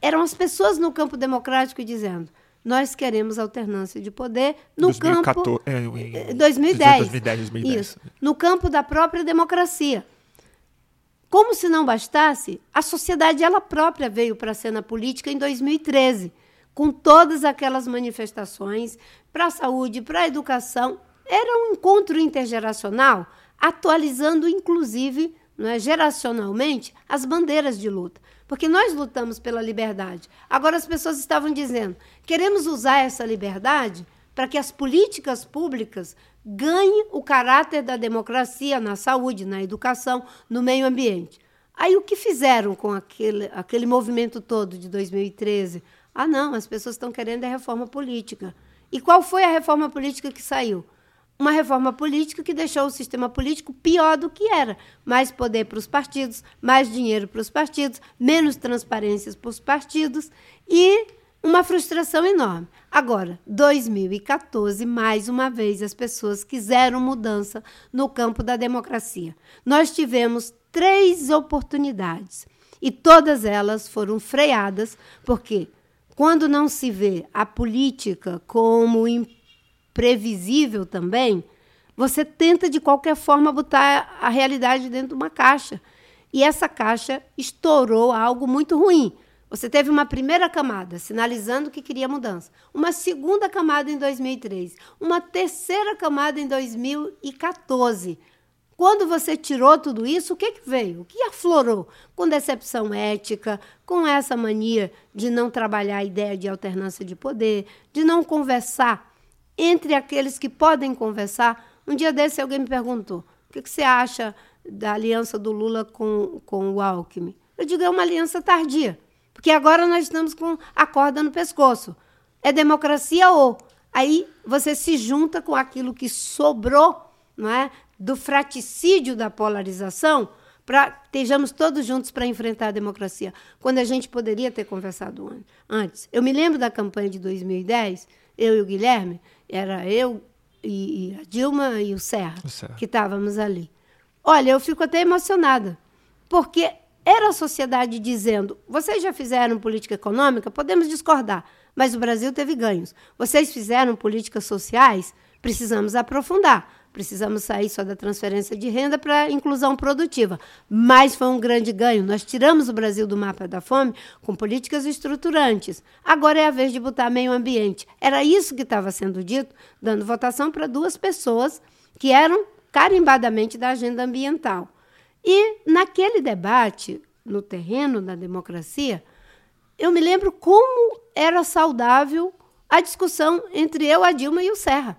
Eram as pessoas no campo democrático dizendo: nós queremos alternância de poder no 2014, campo. É, 2010. 2010, 2010. Isso. No campo da própria democracia. Como se não bastasse, a sociedade ela própria veio para a cena política em 2013, com todas aquelas manifestações para a saúde, para a educação, era um encontro intergeracional, atualizando inclusive é, geracionalmente as bandeiras de luta. Porque nós lutamos pela liberdade. Agora as pessoas estavam dizendo: queremos usar essa liberdade para que as políticas públicas ganhe o caráter da democracia na saúde, na educação, no meio ambiente. Aí o que fizeram com aquele, aquele movimento todo de 2013? Ah, não, as pessoas estão querendo a reforma política. E qual foi a reforma política que saiu? Uma reforma política que deixou o sistema político pior do que era. Mais poder para os partidos, mais dinheiro para os partidos, menos transparências para os partidos e uma frustração enorme. Agora, 2014, mais uma vez, as pessoas quiseram mudança no campo da democracia. Nós tivemos três oportunidades e todas elas foram freadas, porque quando não se vê a política como imprevisível também, você tenta de qualquer forma botar a realidade dentro de uma caixa. E essa caixa estourou algo muito ruim. Você teve uma primeira camada sinalizando que queria mudança, uma segunda camada em 2003, uma terceira camada em 2014. Quando você tirou tudo isso, o que, que veio? O que aflorou? Com decepção ética, com essa mania de não trabalhar a ideia de alternância de poder, de não conversar entre aqueles que podem conversar. Um dia desse alguém me perguntou: o que, que você acha da aliança do Lula com, com o Alckmin? Eu digo: é uma aliança tardia. Porque agora nós estamos com a corda no pescoço. É democracia ou. Aí você se junta com aquilo que sobrou não é, do fraticídio da polarização para estejamos todos juntos para enfrentar a democracia, quando a gente poderia ter conversado antes. Eu me lembro da campanha de 2010, eu e o Guilherme, era eu e, a Dilma e o Serra, o Serra. que estávamos ali. Olha, eu fico até emocionada, porque era a sociedade dizendo: vocês já fizeram política econômica? Podemos discordar, mas o Brasil teve ganhos. Vocês fizeram políticas sociais? Precisamos aprofundar. Precisamos sair só da transferência de renda para a inclusão produtiva. Mas foi um grande ganho. Nós tiramos o Brasil do mapa da fome com políticas estruturantes. Agora é a vez de botar meio ambiente. Era isso que estava sendo dito, dando votação para duas pessoas que eram carimbadamente da agenda ambiental. E naquele debate, no terreno da democracia, eu me lembro como era saudável a discussão entre eu, a Dilma e o Serra.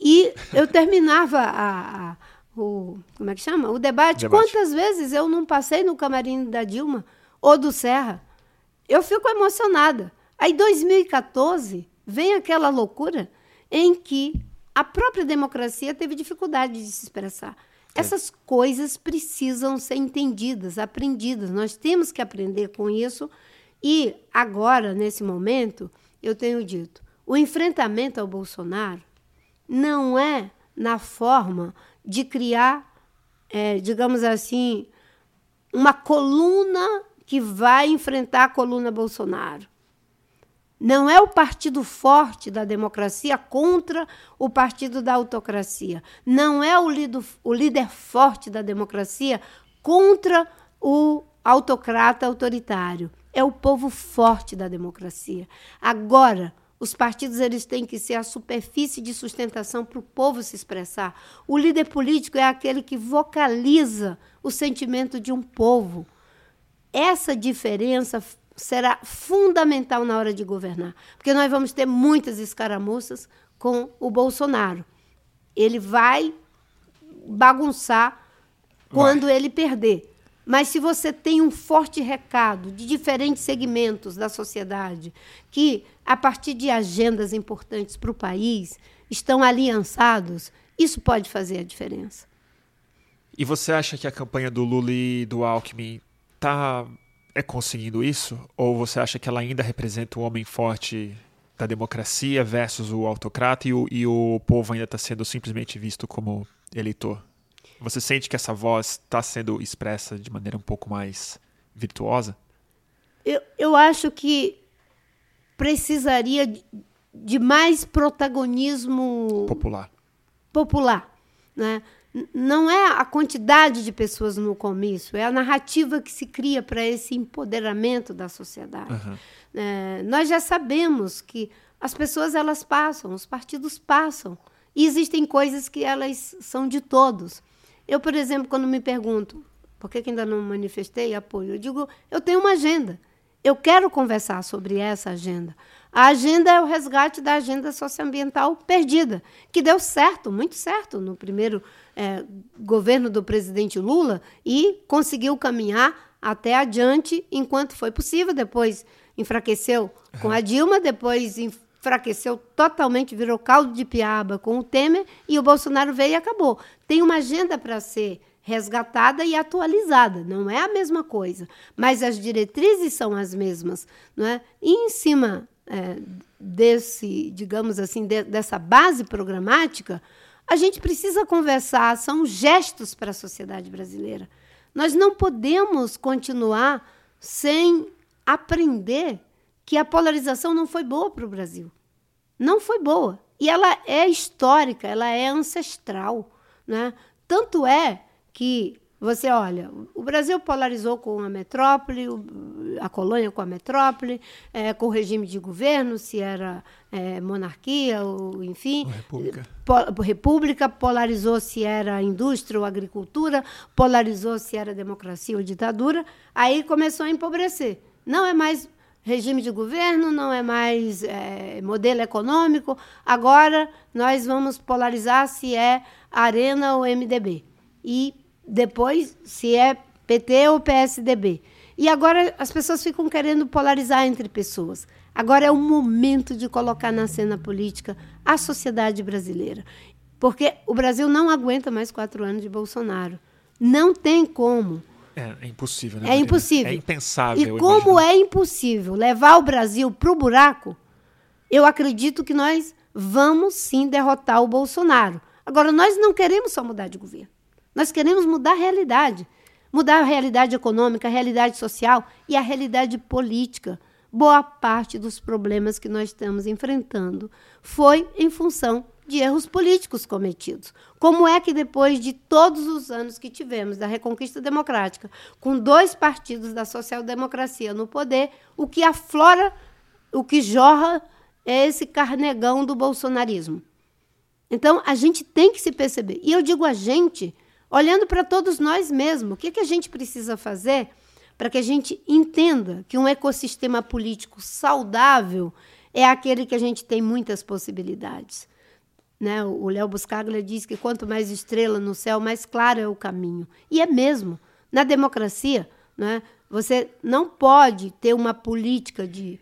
É. E eu terminava a, a, o como é que chama? O debate. debate. Quantas vezes eu não passei no camarim da Dilma ou do Serra? Eu fico emocionada. Aí, 2014, vem aquela loucura em que a própria democracia teve dificuldade de se expressar. Essas coisas precisam ser entendidas, aprendidas. Nós temos que aprender com isso. E agora, nesse momento, eu tenho dito: o enfrentamento ao Bolsonaro não é na forma de criar, é, digamos assim, uma coluna que vai enfrentar a coluna Bolsonaro. Não é o partido forte da democracia contra o partido da autocracia. Não é o, lido, o líder forte da democracia contra o autocrata autoritário. É o povo forte da democracia. Agora, os partidos eles têm que ser a superfície de sustentação para o povo se expressar. O líder político é aquele que vocaliza o sentimento de um povo. Essa diferença será fundamental na hora de governar, porque nós vamos ter muitas escaramuças com o Bolsonaro. Ele vai bagunçar quando vai. ele perder. Mas se você tem um forte recado de diferentes segmentos da sociedade que, a partir de agendas importantes para o país, estão aliançados, isso pode fazer a diferença. E você acha que a campanha do Lula e do Alckmin está é conseguindo isso? Ou você acha que ela ainda representa o homem forte da democracia versus o autocrata e o, e o povo ainda está sendo simplesmente visto como eleitor? Você sente que essa voz está sendo expressa de maneira um pouco mais virtuosa? Eu, eu acho que precisaria de mais protagonismo popular. Popular, né? não é a quantidade de pessoas no comício, é a narrativa que se cria para esse empoderamento da sociedade. Uhum. É, nós já sabemos que as pessoas elas passam, os partidos passam, e existem coisas que elas são de todos. Eu, por exemplo, quando me pergunto por que, que ainda não manifestei apoio, eu digo, eu tenho uma agenda. Eu quero conversar sobre essa agenda. A agenda é o resgate da agenda socioambiental perdida, que deu certo, muito certo, no primeiro é, governo do presidente Lula e conseguiu caminhar até adiante enquanto foi possível. Depois enfraqueceu com a Dilma, depois enfraqueceu totalmente, virou caldo de piaba com o Temer e o Bolsonaro veio e acabou. Tem uma agenda para ser resgatada e atualizada, não é a mesma coisa, mas as diretrizes são as mesmas, não é? E em cima é, desse, digamos assim, de, dessa base programática, a gente precisa conversar, são gestos para a sociedade brasileira. Nós não podemos continuar sem aprender que a polarização não foi boa para o Brasil. Não foi boa. E ela é histórica, ela é ancestral. Né? Tanto é que você olha, o Brasil polarizou com a metrópole, a colônia com a metrópole, é, com o regime de governo, se era é, monarquia ou enfim. Ou república. Po, república, polarizou se era indústria ou agricultura, polarizou se era democracia ou ditadura. Aí começou a empobrecer. Não é mais regime de governo, não é mais é, modelo econômico. Agora nós vamos polarizar se é Arena ou MDB. E depois se é PT ou PSDB. E agora as pessoas ficam querendo polarizar entre pessoas. Agora é o momento de colocar na cena política a sociedade brasileira. Porque o Brasil não aguenta mais quatro anos de Bolsonaro. Não tem como. É, é impossível, né? É impossível. É impensável. E como é impossível levar o Brasil para o buraco, eu acredito que nós vamos sim derrotar o Bolsonaro. Agora, nós não queremos só mudar de governo. Nós queremos mudar a realidade. Mudar a realidade econômica, a realidade social e a realidade política. Boa parte dos problemas que nós estamos enfrentando foi em função de erros políticos cometidos. Como é que depois de todos os anos que tivemos da reconquista democrática, com dois partidos da social-democracia no poder, o que aflora, o que jorra é esse carnegão do bolsonarismo. Então, a gente tem que se perceber. E eu digo a gente, olhando para todos nós mesmos. O que, que a gente precisa fazer para que a gente entenda que um ecossistema político saudável é aquele que a gente tem muitas possibilidades. Né? O Léo Buscaglia diz que quanto mais estrela no céu, mais claro é o caminho. E é mesmo. Na democracia, né, você não pode ter uma política de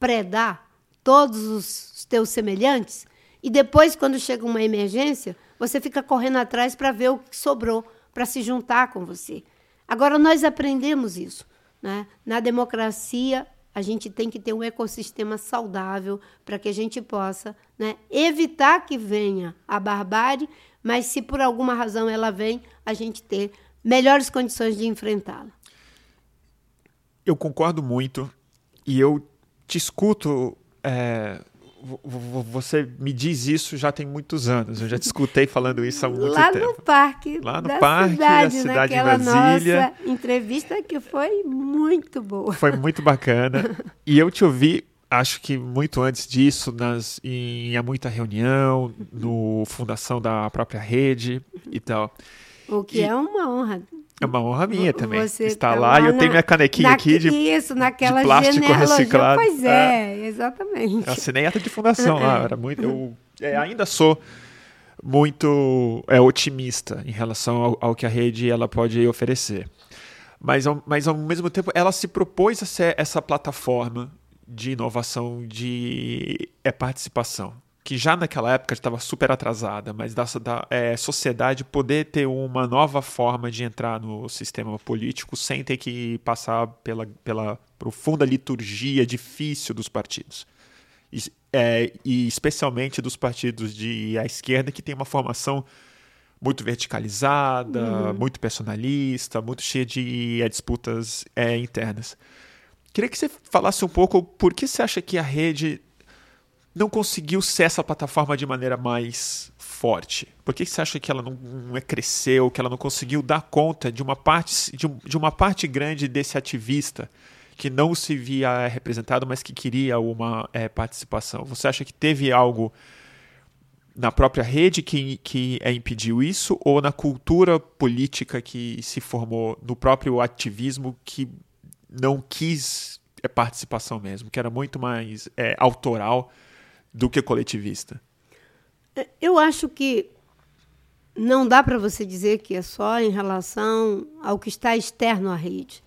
predar todos os teus semelhantes e depois, quando chega uma emergência, você fica correndo atrás para ver o que sobrou, para se juntar com você. Agora, nós aprendemos isso. Né? Na democracia, a gente tem que ter um ecossistema saudável para que a gente possa né, evitar que venha a barbárie, mas se por alguma razão ela vem, a gente ter melhores condições de enfrentá-la. Eu concordo muito e eu te escuto é, você me diz isso já tem muitos anos. Eu já te escutei falando isso há muito Lá tempo. No parque Lá no parque da cidade de Brasília. Nossa entrevista que foi muito boa. Foi muito bacana. e eu te ouvi, acho que muito antes disso, nas, em a muita reunião, no fundação da própria rede e tal. O que e, é uma honra. É uma honra minha também Você estar tá lá, e eu tenho minha canequinha na, aqui de, isso, naquela de plástico reciclado. Pois é, é, exatamente. Eu assinei ata de fundação lá, era muito, eu é, ainda sou muito é, otimista em relação ao, ao, que a rede ela pode oferecer. Mas ao, mas ao mesmo tempo ela se propôs a ser essa plataforma de inovação, de é, participação que já naquela época estava super atrasada, mas da, da é, sociedade poder ter uma nova forma de entrar no sistema político sem ter que passar pela, pela profunda liturgia difícil dos partidos. E, é, e especialmente dos partidos de à esquerda que tem uma formação muito verticalizada, uhum. muito personalista, muito cheia de é, disputas é, internas. Queria que você falasse um pouco por que você acha que a rede não conseguiu ser essa plataforma de maneira mais forte? Por que você acha que ela não, não cresceu, que ela não conseguiu dar conta de uma parte, de, de uma parte grande desse ativista que não se via representado, mas que queria uma é, participação? Você acha que teve algo na própria rede que, que é, impediu isso ou na cultura política que se formou no próprio ativismo que não quis é participação mesmo, que era muito mais é, autoral do que coletivista? É, eu acho que não dá para você dizer que é só em relação ao que está externo à rede.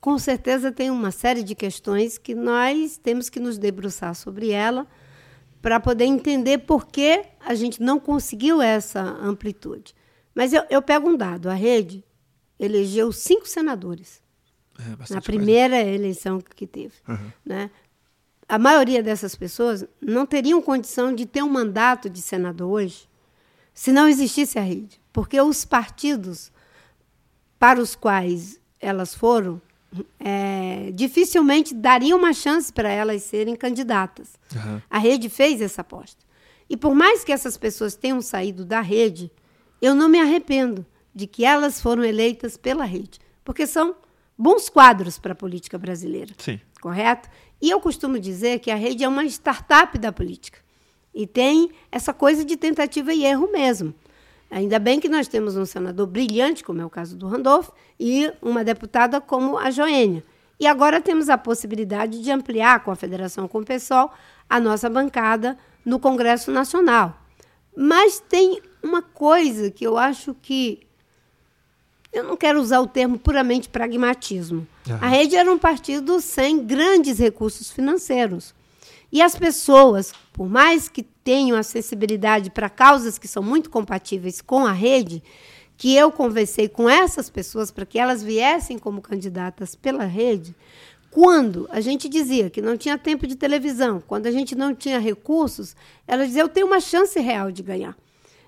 Com certeza tem uma série de questões que nós temos que nos debruçar sobre ela para poder entender por que a gente não conseguiu essa amplitude. Mas eu, eu pego um dado: a rede elegeu cinco senadores é, na primeira coisa. eleição que teve. Uhum. Né? A maioria dessas pessoas não teriam condição de ter um mandato de senador hoje se não existisse a rede. Porque os partidos para os quais elas foram é, dificilmente dariam uma chance para elas serem candidatas. Uhum. A rede fez essa aposta. E por mais que essas pessoas tenham saído da rede, eu não me arrependo de que elas foram eleitas pela rede, porque são bons quadros para a política brasileira. Sim. Correto? E eu costumo dizer que a rede é uma startup da política. E tem essa coisa de tentativa e erro mesmo. Ainda bem que nós temos um senador brilhante, como é o caso do Randolph, e uma deputada como a Joênia. E agora temos a possibilidade de ampliar com a Federação com o PSOL a nossa bancada no Congresso Nacional. Mas tem uma coisa que eu acho que. Eu não quero usar o termo puramente pragmatismo. Uhum. A rede era um partido sem grandes recursos financeiros. E as pessoas, por mais que tenham acessibilidade para causas que são muito compatíveis com a rede, que eu conversei com essas pessoas para que elas viessem como candidatas pela rede, quando a gente dizia que não tinha tempo de televisão, quando a gente não tinha recursos, elas diziam: eu tenho uma chance real de ganhar.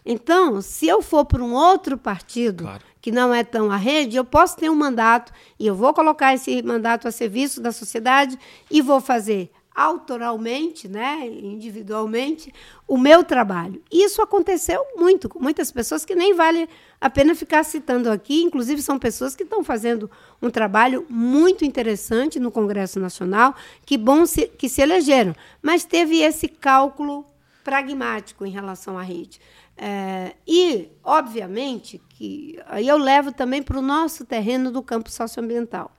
Então, se eu for para um outro partido claro. Que não é tão a rede, eu posso ter um mandato e eu vou colocar esse mandato a serviço da sociedade e vou fazer autoralmente, né, individualmente, o meu trabalho. Isso aconteceu muito com muitas pessoas que nem vale a pena ficar citando aqui, inclusive são pessoas que estão fazendo um trabalho muito interessante no Congresso Nacional, que bom se, que se elegeram, mas teve esse cálculo pragmático em relação à rede. É, e, obviamente, que aí eu levo também para o nosso terreno do campo socioambiental.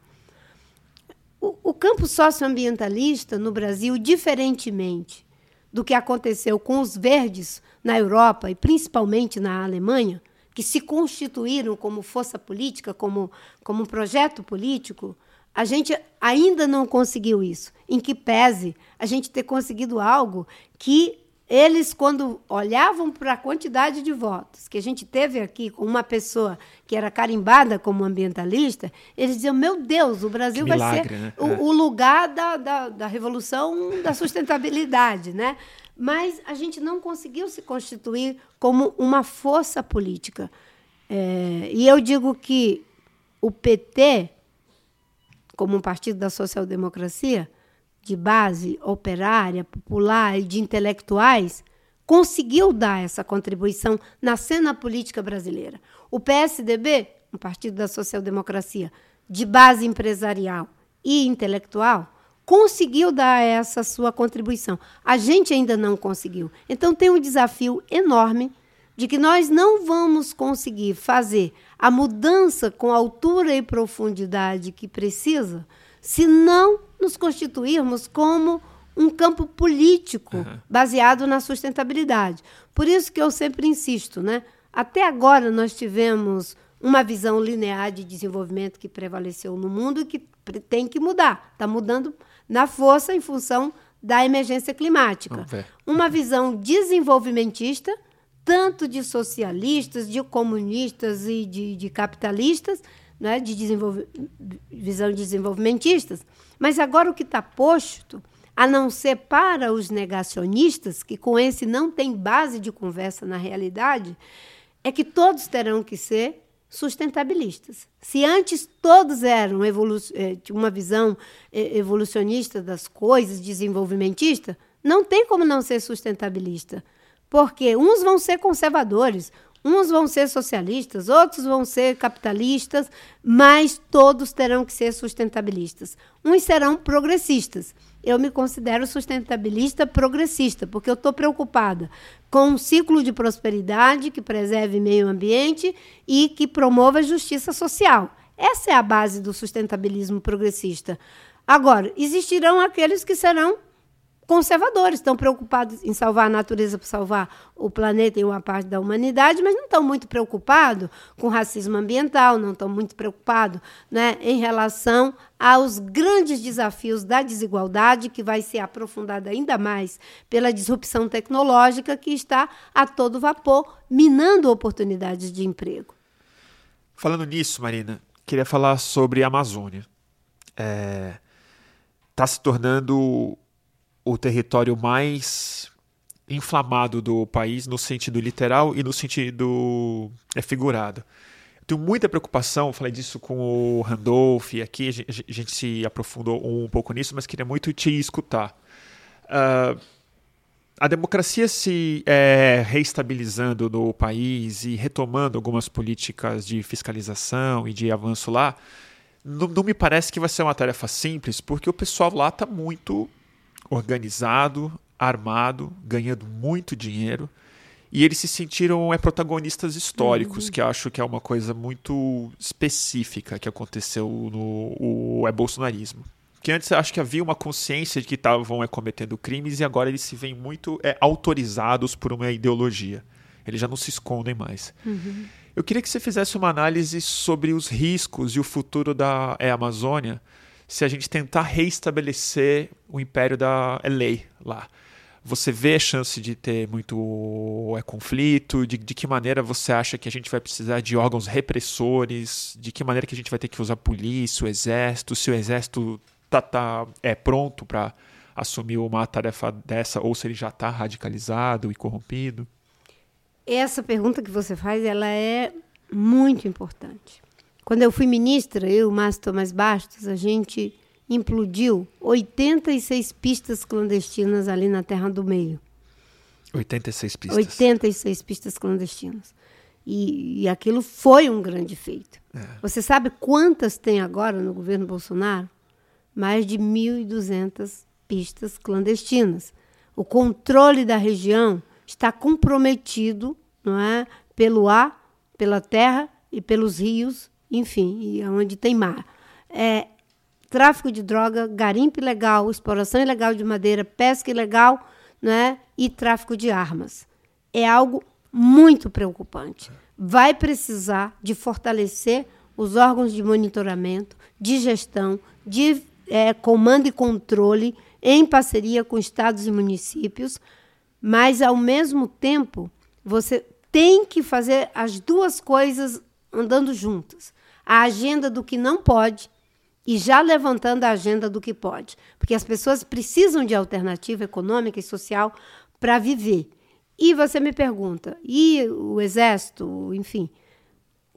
O, o campo socioambientalista no Brasil, diferentemente do que aconteceu com os verdes na Europa e principalmente na Alemanha, que se constituíram como força política, como, como projeto político, a gente ainda não conseguiu isso. Em que pese a gente ter conseguido algo que eles, quando olhavam para a quantidade de votos que a gente teve aqui com uma pessoa que era carimbada como ambientalista, eles diziam: Meu Deus, o Brasil milagre, vai ser né? o, é. o, lugar da, da, da revolução da sustentabilidade. Né? Mas a gente não conseguiu se constituir como uma força política. É, e eu digo que o PT, como um partido da social-democracia, de base operária, popular e de intelectuais, conseguiu dar essa contribuição na cena política brasileira. O PSDB, um partido da social-democracia, de base empresarial e intelectual, conseguiu dar essa sua contribuição. A gente ainda não conseguiu. Então tem um desafio enorme de que nós não vamos conseguir fazer a mudança com altura e profundidade que precisa se não nos constituirmos como um campo político uhum. baseado na sustentabilidade. Por isso que eu sempre insisto, né? Até agora nós tivemos uma visão linear de desenvolvimento que prevaleceu no mundo e que tem que mudar. Está mudando na força em função da emergência climática. Uma visão desenvolvimentista, tanto de socialistas, de comunistas e de, de capitalistas, né, de visão desenvolvimentistas. Mas agora o que está posto, a não ser para os negacionistas, que com esse não tem base de conversa na realidade, é que todos terão que ser sustentabilistas. Se antes todos eram eh, uma visão eh, evolucionista das coisas, desenvolvimentista, não tem como não ser sustentabilista. Porque uns vão ser conservadores, Uns vão ser socialistas, outros vão ser capitalistas, mas todos terão que ser sustentabilistas. Uns serão progressistas. Eu me considero sustentabilista progressista, porque eu estou preocupada com um ciclo de prosperidade que preserve meio ambiente e que promova a justiça social. Essa é a base do sustentabilismo progressista. Agora, existirão aqueles que serão conservadores, estão preocupados em salvar a natureza para salvar o planeta e uma parte da humanidade, mas não estão muito preocupados com racismo ambiental, não estão muito preocupados né, em relação aos grandes desafios da desigualdade, que vai ser aprofundada ainda mais pela disrupção tecnológica que está a todo vapor, minando oportunidades de emprego. Falando nisso, Marina, queria falar sobre a Amazônia. Está é, tá se tornando o território mais inflamado do país no sentido literal e no sentido é, figurado. tenho muita preocupação, falei disso com o Randolph aqui, a gente se aprofundou um pouco nisso, mas queria muito te escutar. Uh, a democracia se é, reestabilizando no país e retomando algumas políticas de fiscalização e de avanço lá, não, não me parece que vai ser uma tarefa simples, porque o pessoal lá está muito organizado, armado, ganhando muito dinheiro. E eles se sentiram é, protagonistas históricos, uhum. que acho que é uma coisa muito específica que aconteceu no o, é bolsonarismo. Que antes acho que havia uma consciência de que estavam é, cometendo crimes e agora eles se veem muito é, autorizados por uma ideologia. Eles já não se escondem mais. Uhum. Eu queria que você fizesse uma análise sobre os riscos e o futuro da é, Amazônia se a gente tentar reestabelecer o império da lei lá. Você vê a chance de ter muito é, conflito? De, de que maneira você acha que a gente vai precisar de órgãos repressores? De que maneira que a gente vai ter que usar polícia, o exército? Se o exército tá, tá é pronto para assumir uma tarefa dessa ou se ele já está radicalizado e corrompido? Essa pergunta que você faz, ela é muito importante. Quando eu fui ministra, eu, Márcio Tomás Bastos, a gente implodiu 86 pistas clandestinas ali na Terra do Meio. 86 pistas. 86 pistas clandestinas. E, e aquilo foi um grande feito. É. Você sabe quantas tem agora no governo Bolsonaro? Mais de 1.200 pistas clandestinas. O controle da região está comprometido não é, pelo ar, pela terra e pelos rios enfim, e onde tem mar. É, tráfico de droga, garimpo ilegal, exploração ilegal de madeira, pesca ilegal né, e tráfico de armas. É algo muito preocupante. Vai precisar de fortalecer os órgãos de monitoramento, de gestão, de é, comando e controle em parceria com estados e municípios, mas ao mesmo tempo você tem que fazer as duas coisas andando juntas a agenda do que não pode e já levantando a agenda do que pode. Porque as pessoas precisam de alternativa econômica e social para viver. E você me pergunta, e o Exército, enfim.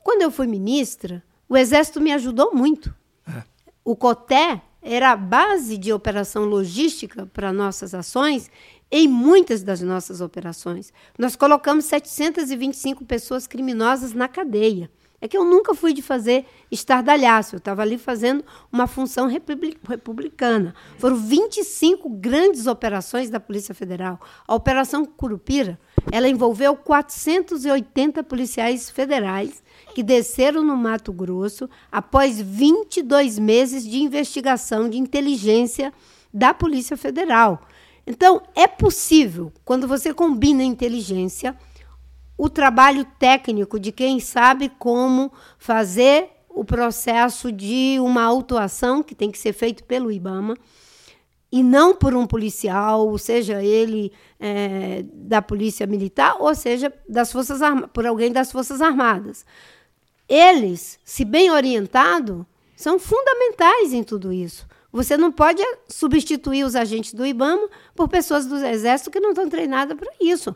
Quando eu fui ministra, o Exército me ajudou muito. É. O COTÉ era a base de operação logística para nossas ações em muitas das nossas operações. Nós colocamos 725 pessoas criminosas na cadeia. É que eu nunca fui de fazer estardalhaço, eu estava ali fazendo uma função republicana. Foram 25 grandes operações da Polícia Federal. A Operação Curupira, ela envolveu 480 policiais federais que desceram no Mato Grosso após 22 meses de investigação de inteligência da Polícia Federal. Então, é possível, quando você combina inteligência, o trabalho técnico de quem sabe como fazer o processo de uma autuação que tem que ser feito pelo IBAMA e não por um policial, seja ele é, da polícia militar ou seja das forças por alguém das forças armadas. Eles, se bem orientados, são fundamentais em tudo isso. Você não pode substituir os agentes do IBAMA por pessoas do Exército que não estão treinadas para isso.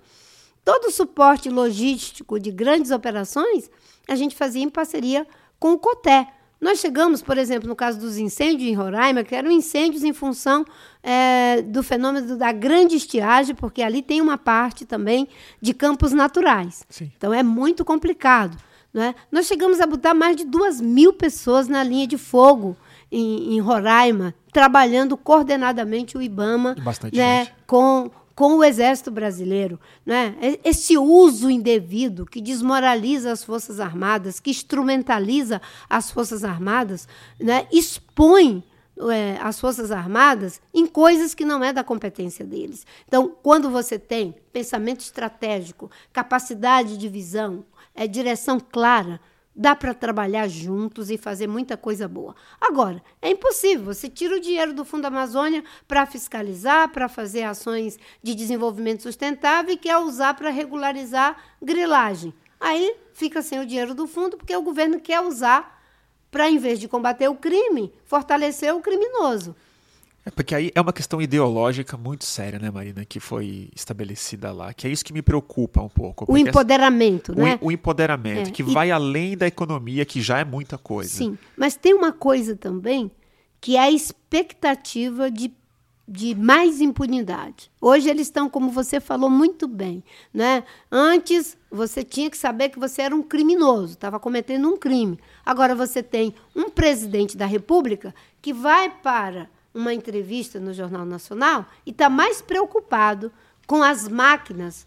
Todo o suporte logístico de grandes operações a gente fazia em parceria com o COTÉ. Nós chegamos, por exemplo, no caso dos incêndios em Roraima, que eram incêndios em função é, do fenômeno da grande estiagem, porque ali tem uma parte também de campos naturais. Sim. Então é muito complicado. Né? Nós chegamos a botar mais de duas mil pessoas na linha de fogo em, em Roraima, trabalhando coordenadamente o IBAMA né, com com o Exército Brasileiro. Né? Esse uso indevido que desmoraliza as Forças Armadas, que instrumentaliza as Forças Armadas, né? expõe é, as Forças Armadas em coisas que não é da competência deles. Então, quando você tem pensamento estratégico, capacidade de visão, é, direção clara, dá para trabalhar juntos e fazer muita coisa boa. Agora, é impossível. Você tira o dinheiro do Fundo Amazônia para fiscalizar, para fazer ações de desenvolvimento sustentável e quer usar para regularizar grilagem. Aí fica sem o dinheiro do fundo porque o governo quer usar para, em vez de combater o crime, fortalecer o criminoso. É porque aí é uma questão ideológica muito séria, né, Marina, que foi estabelecida lá, que é isso que me preocupa um pouco. O empoderamento, essa, né? O, o empoderamento, é, que e... vai além da economia, que já é muita coisa. Sim, mas tem uma coisa também que é a expectativa de de mais impunidade. Hoje eles estão, como você falou muito bem, né? Antes você tinha que saber que você era um criminoso, estava cometendo um crime. Agora você tem um presidente da República que vai para uma entrevista no Jornal Nacional e está mais preocupado com as máquinas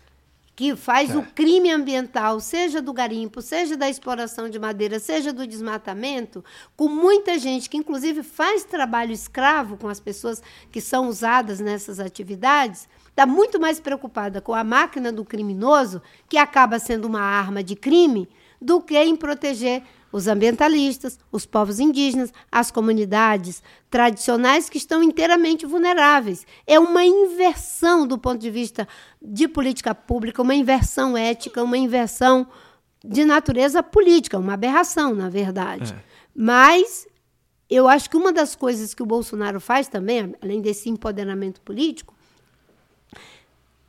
que faz é. o crime ambiental, seja do garimpo, seja da exploração de madeira, seja do desmatamento, com muita gente que, inclusive, faz trabalho escravo com as pessoas que são usadas nessas atividades, está muito mais preocupada com a máquina do criminoso, que acaba sendo uma arma de crime, do que em proteger os ambientalistas, os povos indígenas, as comunidades tradicionais que estão inteiramente vulneráveis. É uma inversão do ponto de vista de política pública, uma inversão ética, uma inversão de natureza política, uma aberração, na verdade. É. Mas eu acho que uma das coisas que o Bolsonaro faz também, além desse empoderamento político,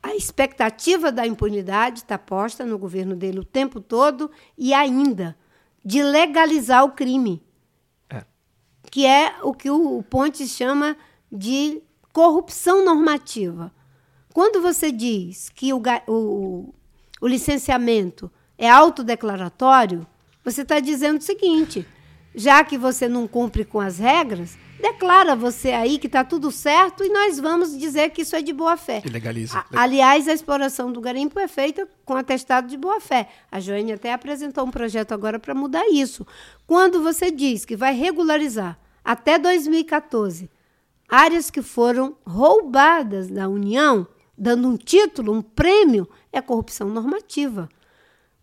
a expectativa da impunidade está posta no governo dele o tempo todo e ainda de legalizar o crime, é. que é o que o Pontes chama de corrupção normativa. Quando você diz que o, o, o licenciamento é autodeclaratório, você está dizendo o seguinte: já que você não cumpre com as regras, declara você aí que está tudo certo e nós vamos dizer que isso é de boa fé. E legaliza. A, aliás, a exploração do garimpo é feita com atestado de boa fé. A Joênia até apresentou um projeto agora para mudar isso. Quando você diz que vai regularizar até 2014 áreas que foram roubadas da União, dando um título, um prêmio, é corrupção normativa.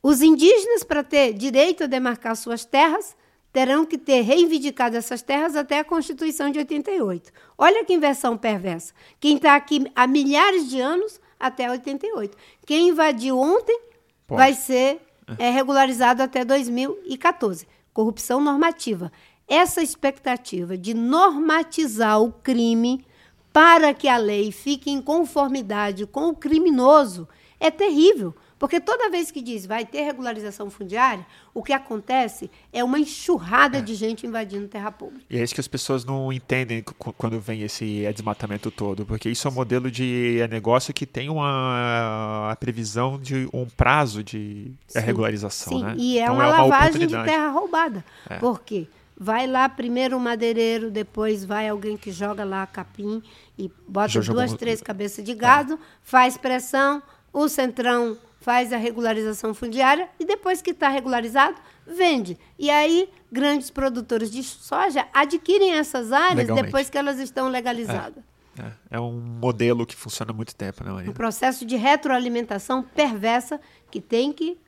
Os indígenas, para ter direito a demarcar suas terras, terão que ter reivindicado essas terras até a Constituição de 88. Olha que inversão perversa. Quem está aqui há milhares de anos até 88. Quem invadiu ontem Pode. vai ser é, regularizado até 2014. Corrupção normativa. Essa expectativa de normatizar o crime para que a lei fique em conformidade com o criminoso é terrível. Porque toda vez que diz vai ter regularização fundiária, o que acontece é uma enxurrada é. de gente invadindo terra pública. E é isso que as pessoas não entendem quando vem esse desmatamento todo, porque isso é um modelo de negócio que tem uma previsão de um prazo de Sim. regularização. Sim, né? e é então uma, é uma lavagem de terra roubada. É. Por quê? Vai lá primeiro o madeireiro, depois vai alguém que joga lá capim e bota duas, três cabeças de gado, é. faz pressão, o centrão faz a regularização fundiária e depois que está regularizado, vende. E aí, grandes produtores de soja adquirem essas áreas Legalmente. depois que elas estão legalizadas. É, é, é, um modelo que funciona há muito tempo, né, Marina? Um processo de retroalimentação perversa que tem que.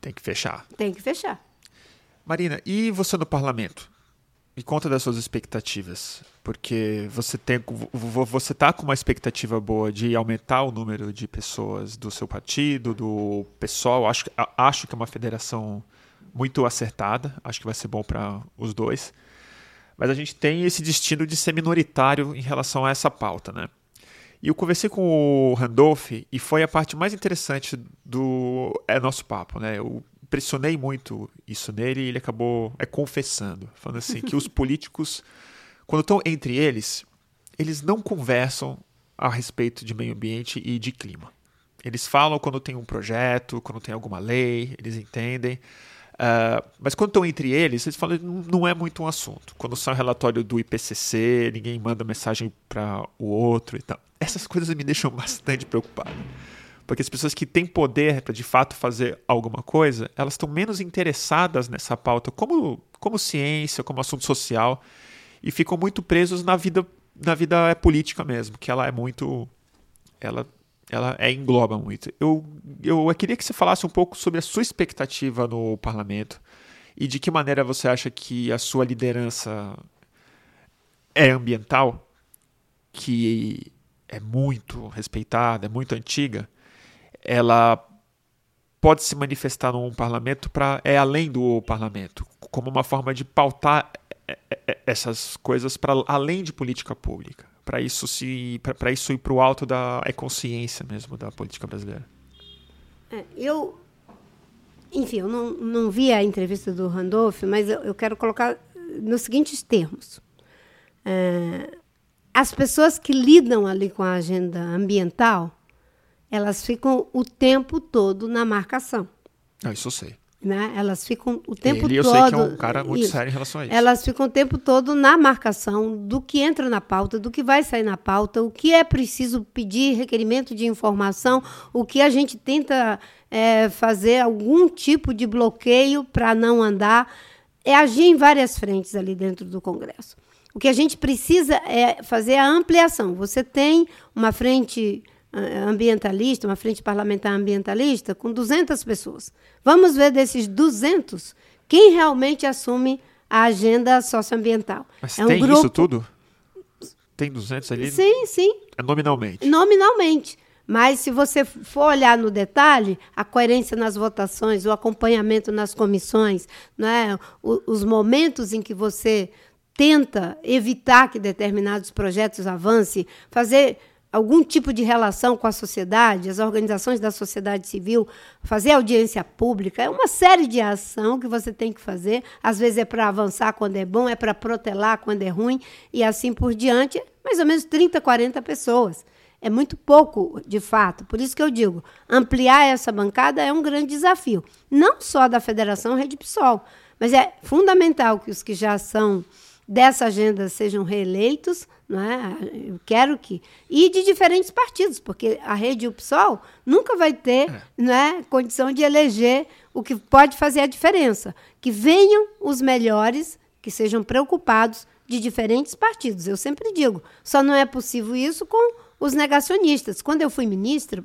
Tem que fechar. Tem que fechar. Marina, e você no parlamento? Me conta das suas expectativas, porque você tem, você tá com uma expectativa boa de aumentar o número de pessoas do seu partido, do pessoal. Acho, acho que é uma federação muito acertada. Acho que vai ser bom para os dois. Mas a gente tem esse destino de ser minoritário em relação a essa pauta, né? E eu conversei com o Randolph e foi a parte mais interessante do é, nosso papo, né? Eu pressionei muito isso nele e ele acabou é, confessando, falando assim que os políticos, quando estão entre eles, eles não conversam a respeito de meio ambiente e de clima. Eles falam quando tem um projeto, quando tem alguma lei, eles entendem. Uh, mas quando estão entre eles, eles falam não é muito um assunto. Quando sai o relatório do IPCC, ninguém manda mensagem para o outro e tal. Essas coisas me deixam bastante preocupado. Porque as pessoas que têm poder para de fato fazer alguma coisa, elas estão menos interessadas nessa pauta como, como ciência, como assunto social. e ficam muito presos na vida na vida política mesmo, que ela é muito ela ela é, engloba muito. Eu, eu queria que você falasse um pouco sobre a sua expectativa no parlamento e de que maneira você acha que a sua liderança é ambiental, que é muito respeitada, é muito antiga, ela pode se manifestar num parlamento para é além do parlamento, como uma forma de pautar é, é, é, essas coisas para além de política pública, para isso se para isso ir para o alto da é consciência mesmo da política brasileira. É, eu, enfim, eu não, não vi a entrevista do Randolph, mas eu, eu quero colocar nos seguintes termos. É, as pessoas que lidam ali com a agenda ambiental, elas ficam o tempo todo na marcação. Ah, isso eu sei. Né? Elas ficam o tempo Ele, eu todo. sei que é um cara muito isso, sério em relação a isso. Elas ficam o tempo todo na marcação do que entra na pauta, do que vai sair na pauta, o que é preciso pedir, requerimento de informação, o que a gente tenta é, fazer algum tipo de bloqueio para não andar. É agir em várias frentes ali dentro do Congresso. O que a gente precisa é fazer a ampliação. Você tem uma frente ambientalista, uma frente parlamentar ambientalista com 200 pessoas. Vamos ver desses 200 quem realmente assume a agenda socioambiental. Mas é um tem grupo... isso tudo? Tem 200 ali? Sim, sim. É nominalmente. Nominalmente. Mas se você for olhar no detalhe, a coerência nas votações, o acompanhamento nas comissões, né, os momentos em que você tenta evitar que determinados projetos avancem, fazer algum tipo de relação com a sociedade, as organizações da sociedade civil, fazer audiência pública, é uma série de ação que você tem que fazer. Às vezes é para avançar quando é bom, é para protelar quando é ruim e assim por diante. Mais ou menos 30, 40 pessoas. É muito pouco, de fato. Por isso que eu digo, ampliar essa bancada é um grande desafio. Não só da Federação Rede PSOL, mas é fundamental que os que já são dessa agenda sejam reeleitos, né? eu quero que. E de diferentes partidos, porque a rede o PSOL nunca vai ter é. né, condição de eleger o que pode fazer a diferença. Que venham os melhores, que sejam preocupados de diferentes partidos. Eu sempre digo, só não é possível isso com os negacionistas. Quando eu fui ministra,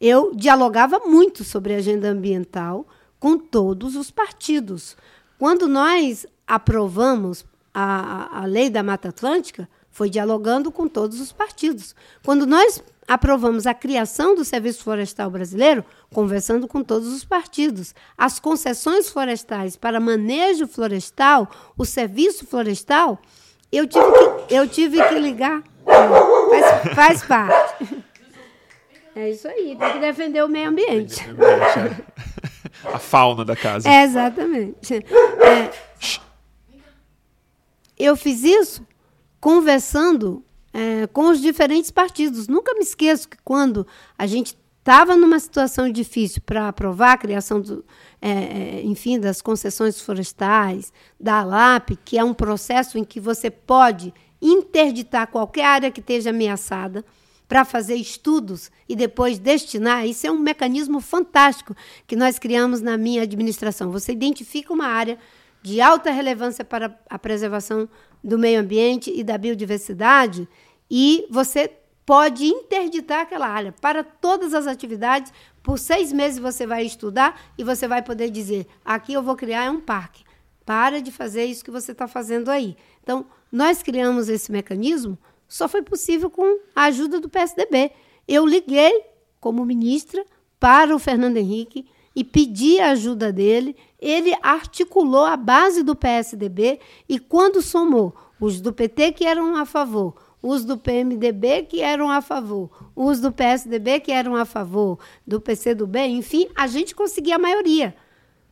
eu dialogava muito sobre a agenda ambiental com todos os partidos. Quando nós aprovamos a, a lei da Mata Atlântica foi dialogando com todos os partidos. Quando nós aprovamos a criação do Serviço Florestal Brasileiro, conversando com todos os partidos. As concessões florestais para manejo florestal, o serviço florestal, eu tive que, eu tive que ligar. Faz, faz parte. É isso aí, tem que defender o meio ambiente. A fauna da casa. É, exatamente. É, eu fiz isso conversando é, com os diferentes partidos. Nunca me esqueço que quando a gente estava numa situação difícil para aprovar a criação do, é, é, enfim, das concessões florestais, da ALAP, que é um processo em que você pode interditar qualquer área que esteja ameaçada para fazer estudos e depois destinar. Isso é um mecanismo fantástico que nós criamos na minha administração. Você identifica uma área de alta relevância para a preservação do meio ambiente e da biodiversidade, e você pode interditar aquela área para todas as atividades. Por seis meses você vai estudar e você vai poder dizer: aqui eu vou criar um parque. Para de fazer isso que você está fazendo aí. Então, nós criamos esse mecanismo, só foi possível com a ajuda do PSDB. Eu liguei como ministra para o Fernando Henrique e pedi a ajuda dele. Ele articulou a base do PSDB e, quando somou os do PT que eram a favor, os do PMDB que eram a favor, os do PSDB que eram a favor, do PCdoB, enfim, a gente conseguia a maioria.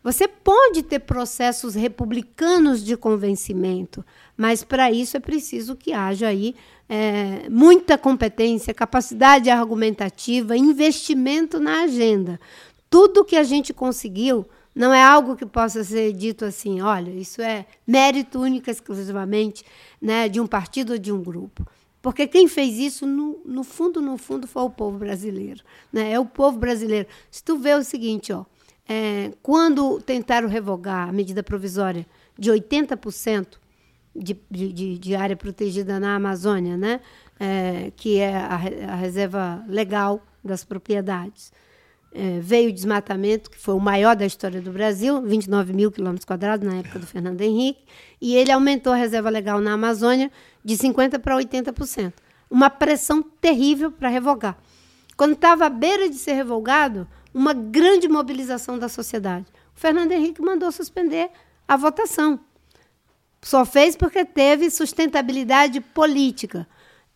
Você pode ter processos republicanos de convencimento, mas para isso é preciso que haja aí é, muita competência, capacidade argumentativa, investimento na agenda tudo que a gente conseguiu não é algo que possa ser dito assim, olha, isso é mérito único exclusivamente né, de um partido ou de um grupo. Porque quem fez isso, no, no fundo, no fundo, foi o povo brasileiro. Né? É o povo brasileiro. Se tu vê o seguinte, ó, é, quando tentaram revogar a medida provisória de 80% de, de, de área protegida na Amazônia, né? É, que é a, a, reserva legal das propriedades. É, veio o desmatamento, que foi o maior da história do Brasil, 29 mil quilômetros quadrados na época do Fernando Henrique, e ele aumentou a reserva legal na Amazônia de 50% para 80%. Uma pressão terrível para revogar. Quando estava à beira de ser revogado, uma grande mobilização da sociedade. O Fernando Henrique mandou suspender a votação. Só fez porque teve sustentabilidade política.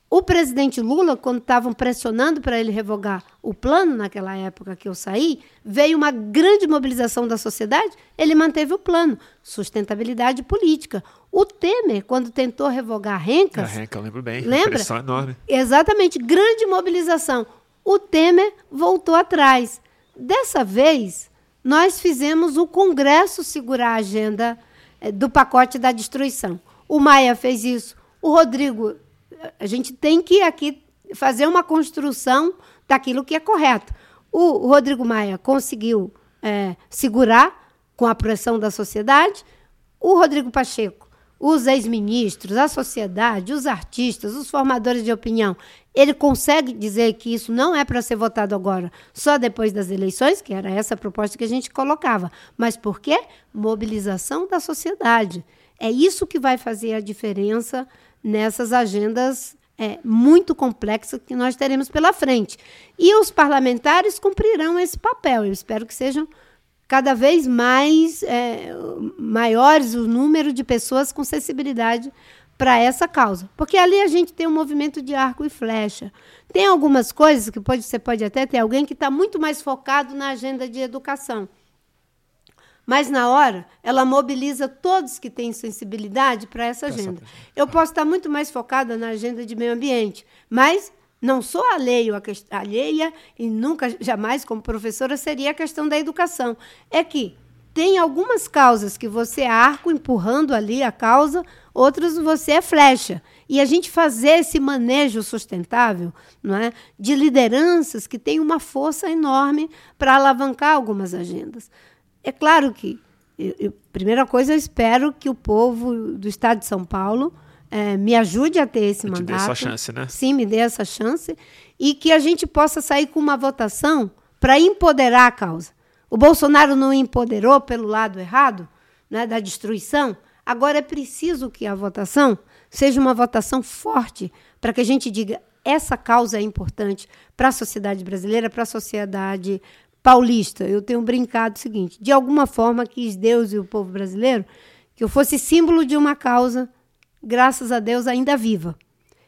O presidente Lula, quando estavam pressionando para ele revogar o plano, naquela época que eu saí, veio uma grande mobilização da sociedade, ele manteve o plano. Sustentabilidade política. O Temer, quando tentou revogar a Rencas. A Renca, eu lembro bem. Lembra? Pressão enorme. Exatamente, grande mobilização. O Temer voltou atrás. Dessa vez, nós fizemos o Congresso segurar a agenda eh, do pacote da destruição. O Maia fez isso. O Rodrigo a gente tem que aqui fazer uma construção daquilo que é correto. O, Rodrigo Maia conseguiu é, segurar com a pressão da sociedade. O Rodrigo Pacheco, os ex-ministros, a sociedade, os artistas, os formadores de opinião, ele consegue dizer que isso não é para ser votado agora, só depois das eleições, que era essa a proposta que a gente colocava. Mas por quê? Mobilização da sociedade. É isso que vai fazer a diferença nessas agendas é, muito complexas que nós teremos pela frente. E os parlamentares cumprirão esse papel. Eu espero que sejam cada vez mais é, maiores o número de pessoas com sensibilidade para essa causa. Porque ali a gente tem um movimento de arco e flecha. Tem algumas coisas que pode, você pode até ter alguém que está muito mais focado na agenda de educação. Mas na hora, ela mobiliza todos que têm sensibilidade para essa agenda. Eu posso estar muito mais focada na agenda de meio ambiente, mas não sou alheio a alheia e nunca, jamais, como professora, seria a questão da educação. É que tem algumas causas que você é arco empurrando ali a causa, outras você é flecha. E a gente fazer esse manejo sustentável não é, de lideranças que têm uma força enorme para alavancar algumas agendas. É claro que, eu, primeira coisa, eu espero que o povo do estado de São Paulo é, me ajude a ter esse eu mandato. Te dê essa chance, né? Sim, me dê essa chance. E que a gente possa sair com uma votação para empoderar a causa. O Bolsonaro não empoderou pelo lado errado, né, da destruição. Agora é preciso que a votação seja uma votação forte para que a gente diga essa causa é importante para a sociedade brasileira, para a sociedade paulista, eu tenho brincado o seguinte: de alguma forma quis Deus e o povo brasileiro que eu fosse símbolo de uma causa, graças a Deus, ainda viva.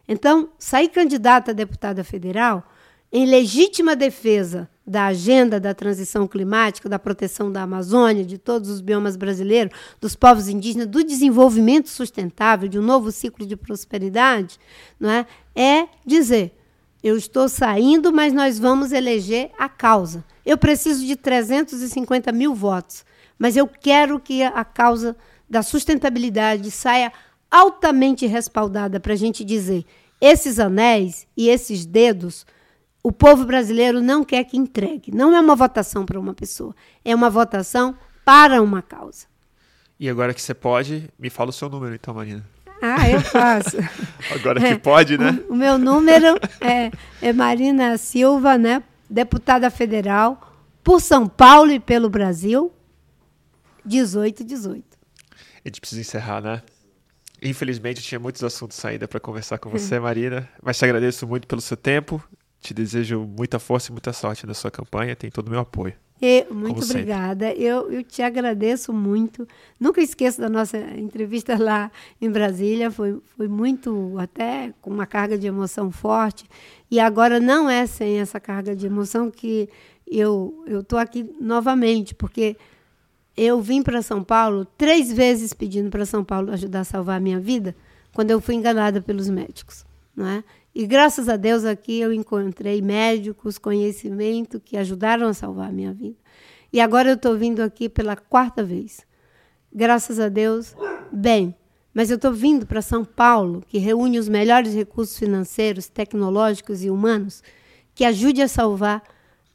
Então, sair candidata a deputada federal em legítima defesa da agenda da transição climática, da proteção da Amazônia, de todos os biomas brasileiros, dos povos indígenas, do desenvolvimento sustentável, de um novo ciclo de prosperidade, não é? É dizer: eu estou saindo, mas nós vamos eleger a causa. Eu preciso de 350 mil votos, mas eu quero que a causa da sustentabilidade saia altamente respaldada para a gente dizer: esses anéis e esses dedos, o povo brasileiro não quer que entregue. Não é uma votação para uma pessoa, é uma votação para uma causa. E agora que você pode, me fala o seu número, então, Marina. Ah, eu faço. agora que pode, né? O, o meu número é, é Marina Silva, né? Deputada federal por São Paulo e pelo Brasil, 1818. A gente precisa encerrar, né? Infelizmente, tinha muitos assuntos ainda para conversar com você, Marina, mas te agradeço muito pelo seu tempo. Te desejo muita força e muita sorte na sua campanha. Tem todo o meu apoio. E, muito obrigada. Eu, eu te agradeço muito. Nunca esqueço da nossa entrevista lá em Brasília. Foi, foi muito, até com uma carga de emoção forte. E agora não é sem essa carga de emoção que eu estou aqui novamente, porque eu vim para São Paulo três vezes pedindo para São Paulo ajudar a salvar a minha vida, quando eu fui enganada pelos médicos. Não é? E graças a Deus aqui eu encontrei médicos, conhecimento que ajudaram a salvar a minha vida. E agora eu estou vindo aqui pela quarta vez. Graças a Deus, bem. Mas eu estou vindo para São Paulo, que reúne os melhores recursos financeiros, tecnológicos e humanos, que ajude a salvar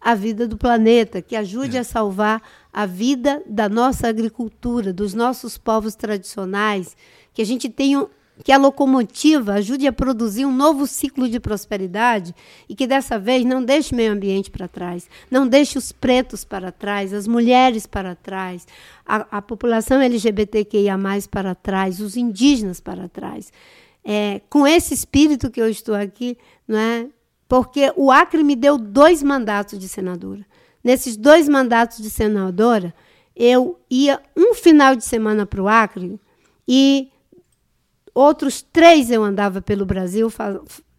a vida do planeta, que ajude é. a salvar a vida da nossa agricultura, dos nossos povos tradicionais, que a gente tenha que a locomotiva ajude a produzir um novo ciclo de prosperidade e que dessa vez não deixe o meio ambiente para trás, não deixe os pretos para trás, as mulheres para trás, a, a população LGBTQIA para trás, os indígenas para trás. É, com esse espírito que eu estou aqui, não é? porque o Acre me deu dois mandatos de senadora. Nesses dois mandatos de senadora, eu ia um final de semana para o Acre e outros três eu andava pelo Brasil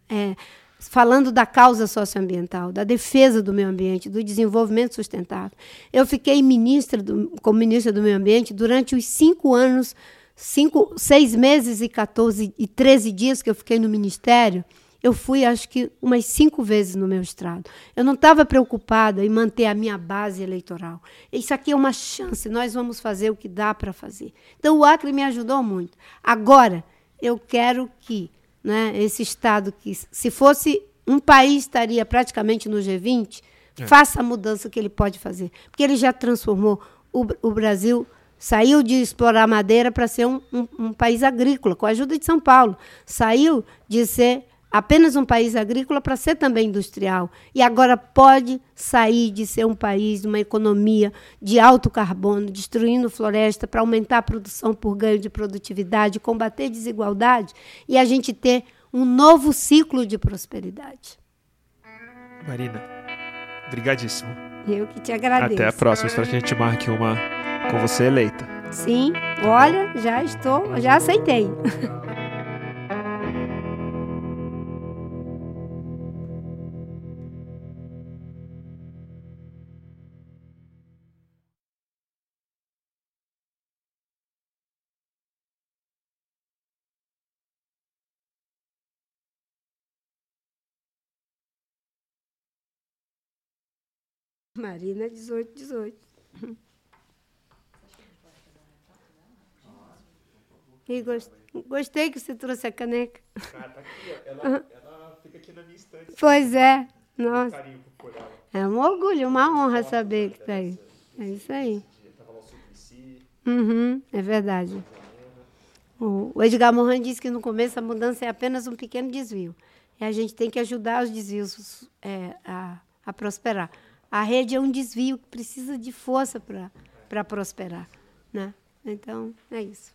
é, falando da causa socioambiental, da defesa do meio ambiente, do desenvolvimento sustentável. Eu fiquei ministra do, como ministra do meio ambiente durante os cinco anos, cinco, seis meses e 14 e 13 dias que eu fiquei no ministério. Eu fui, acho que, umas cinco vezes no meu estrado. Eu não estava preocupada em manter a minha base eleitoral. Isso aqui é uma chance, nós vamos fazer o que dá para fazer. Então, o Acre me ajudou muito. Agora, eu quero que né, esse Estado, que se fosse um país, estaria praticamente no G20, é. faça a mudança que ele pode fazer. Porque ele já transformou o, o Brasil Saiu de explorar madeira para ser um, um, um, país agrícola, com a ajuda de São Paulo. Saiu de ser apenas um país agrícola para ser também industrial. E agora pode sair de ser um país, uma economia de alto carbono, destruindo floresta para aumentar a produção por ganho de produtividade, combater desigualdade e a gente ter um novo ciclo de prosperidade. Marina, brigadíssimo. Eu que te agradeço. Até a próxima, espero que a gente marque uma com você eleita. Sim, olha, já estou, já aceitei. Marina 18, 18. E gostei que você trouxe a caneca. Ah, tá aqui, ela, ela fica aqui na minha estante. Pois é. Nossa. É um orgulho, uma honra saber que está aí. É isso aí. Uhum, é verdade. O Edgar Morin disse que no começo a mudança é apenas um pequeno desvio. E a gente tem que ajudar os desvios é, a, a prosperar. A rede é um desvio que precisa de força para prosperar. Né? Então, é isso.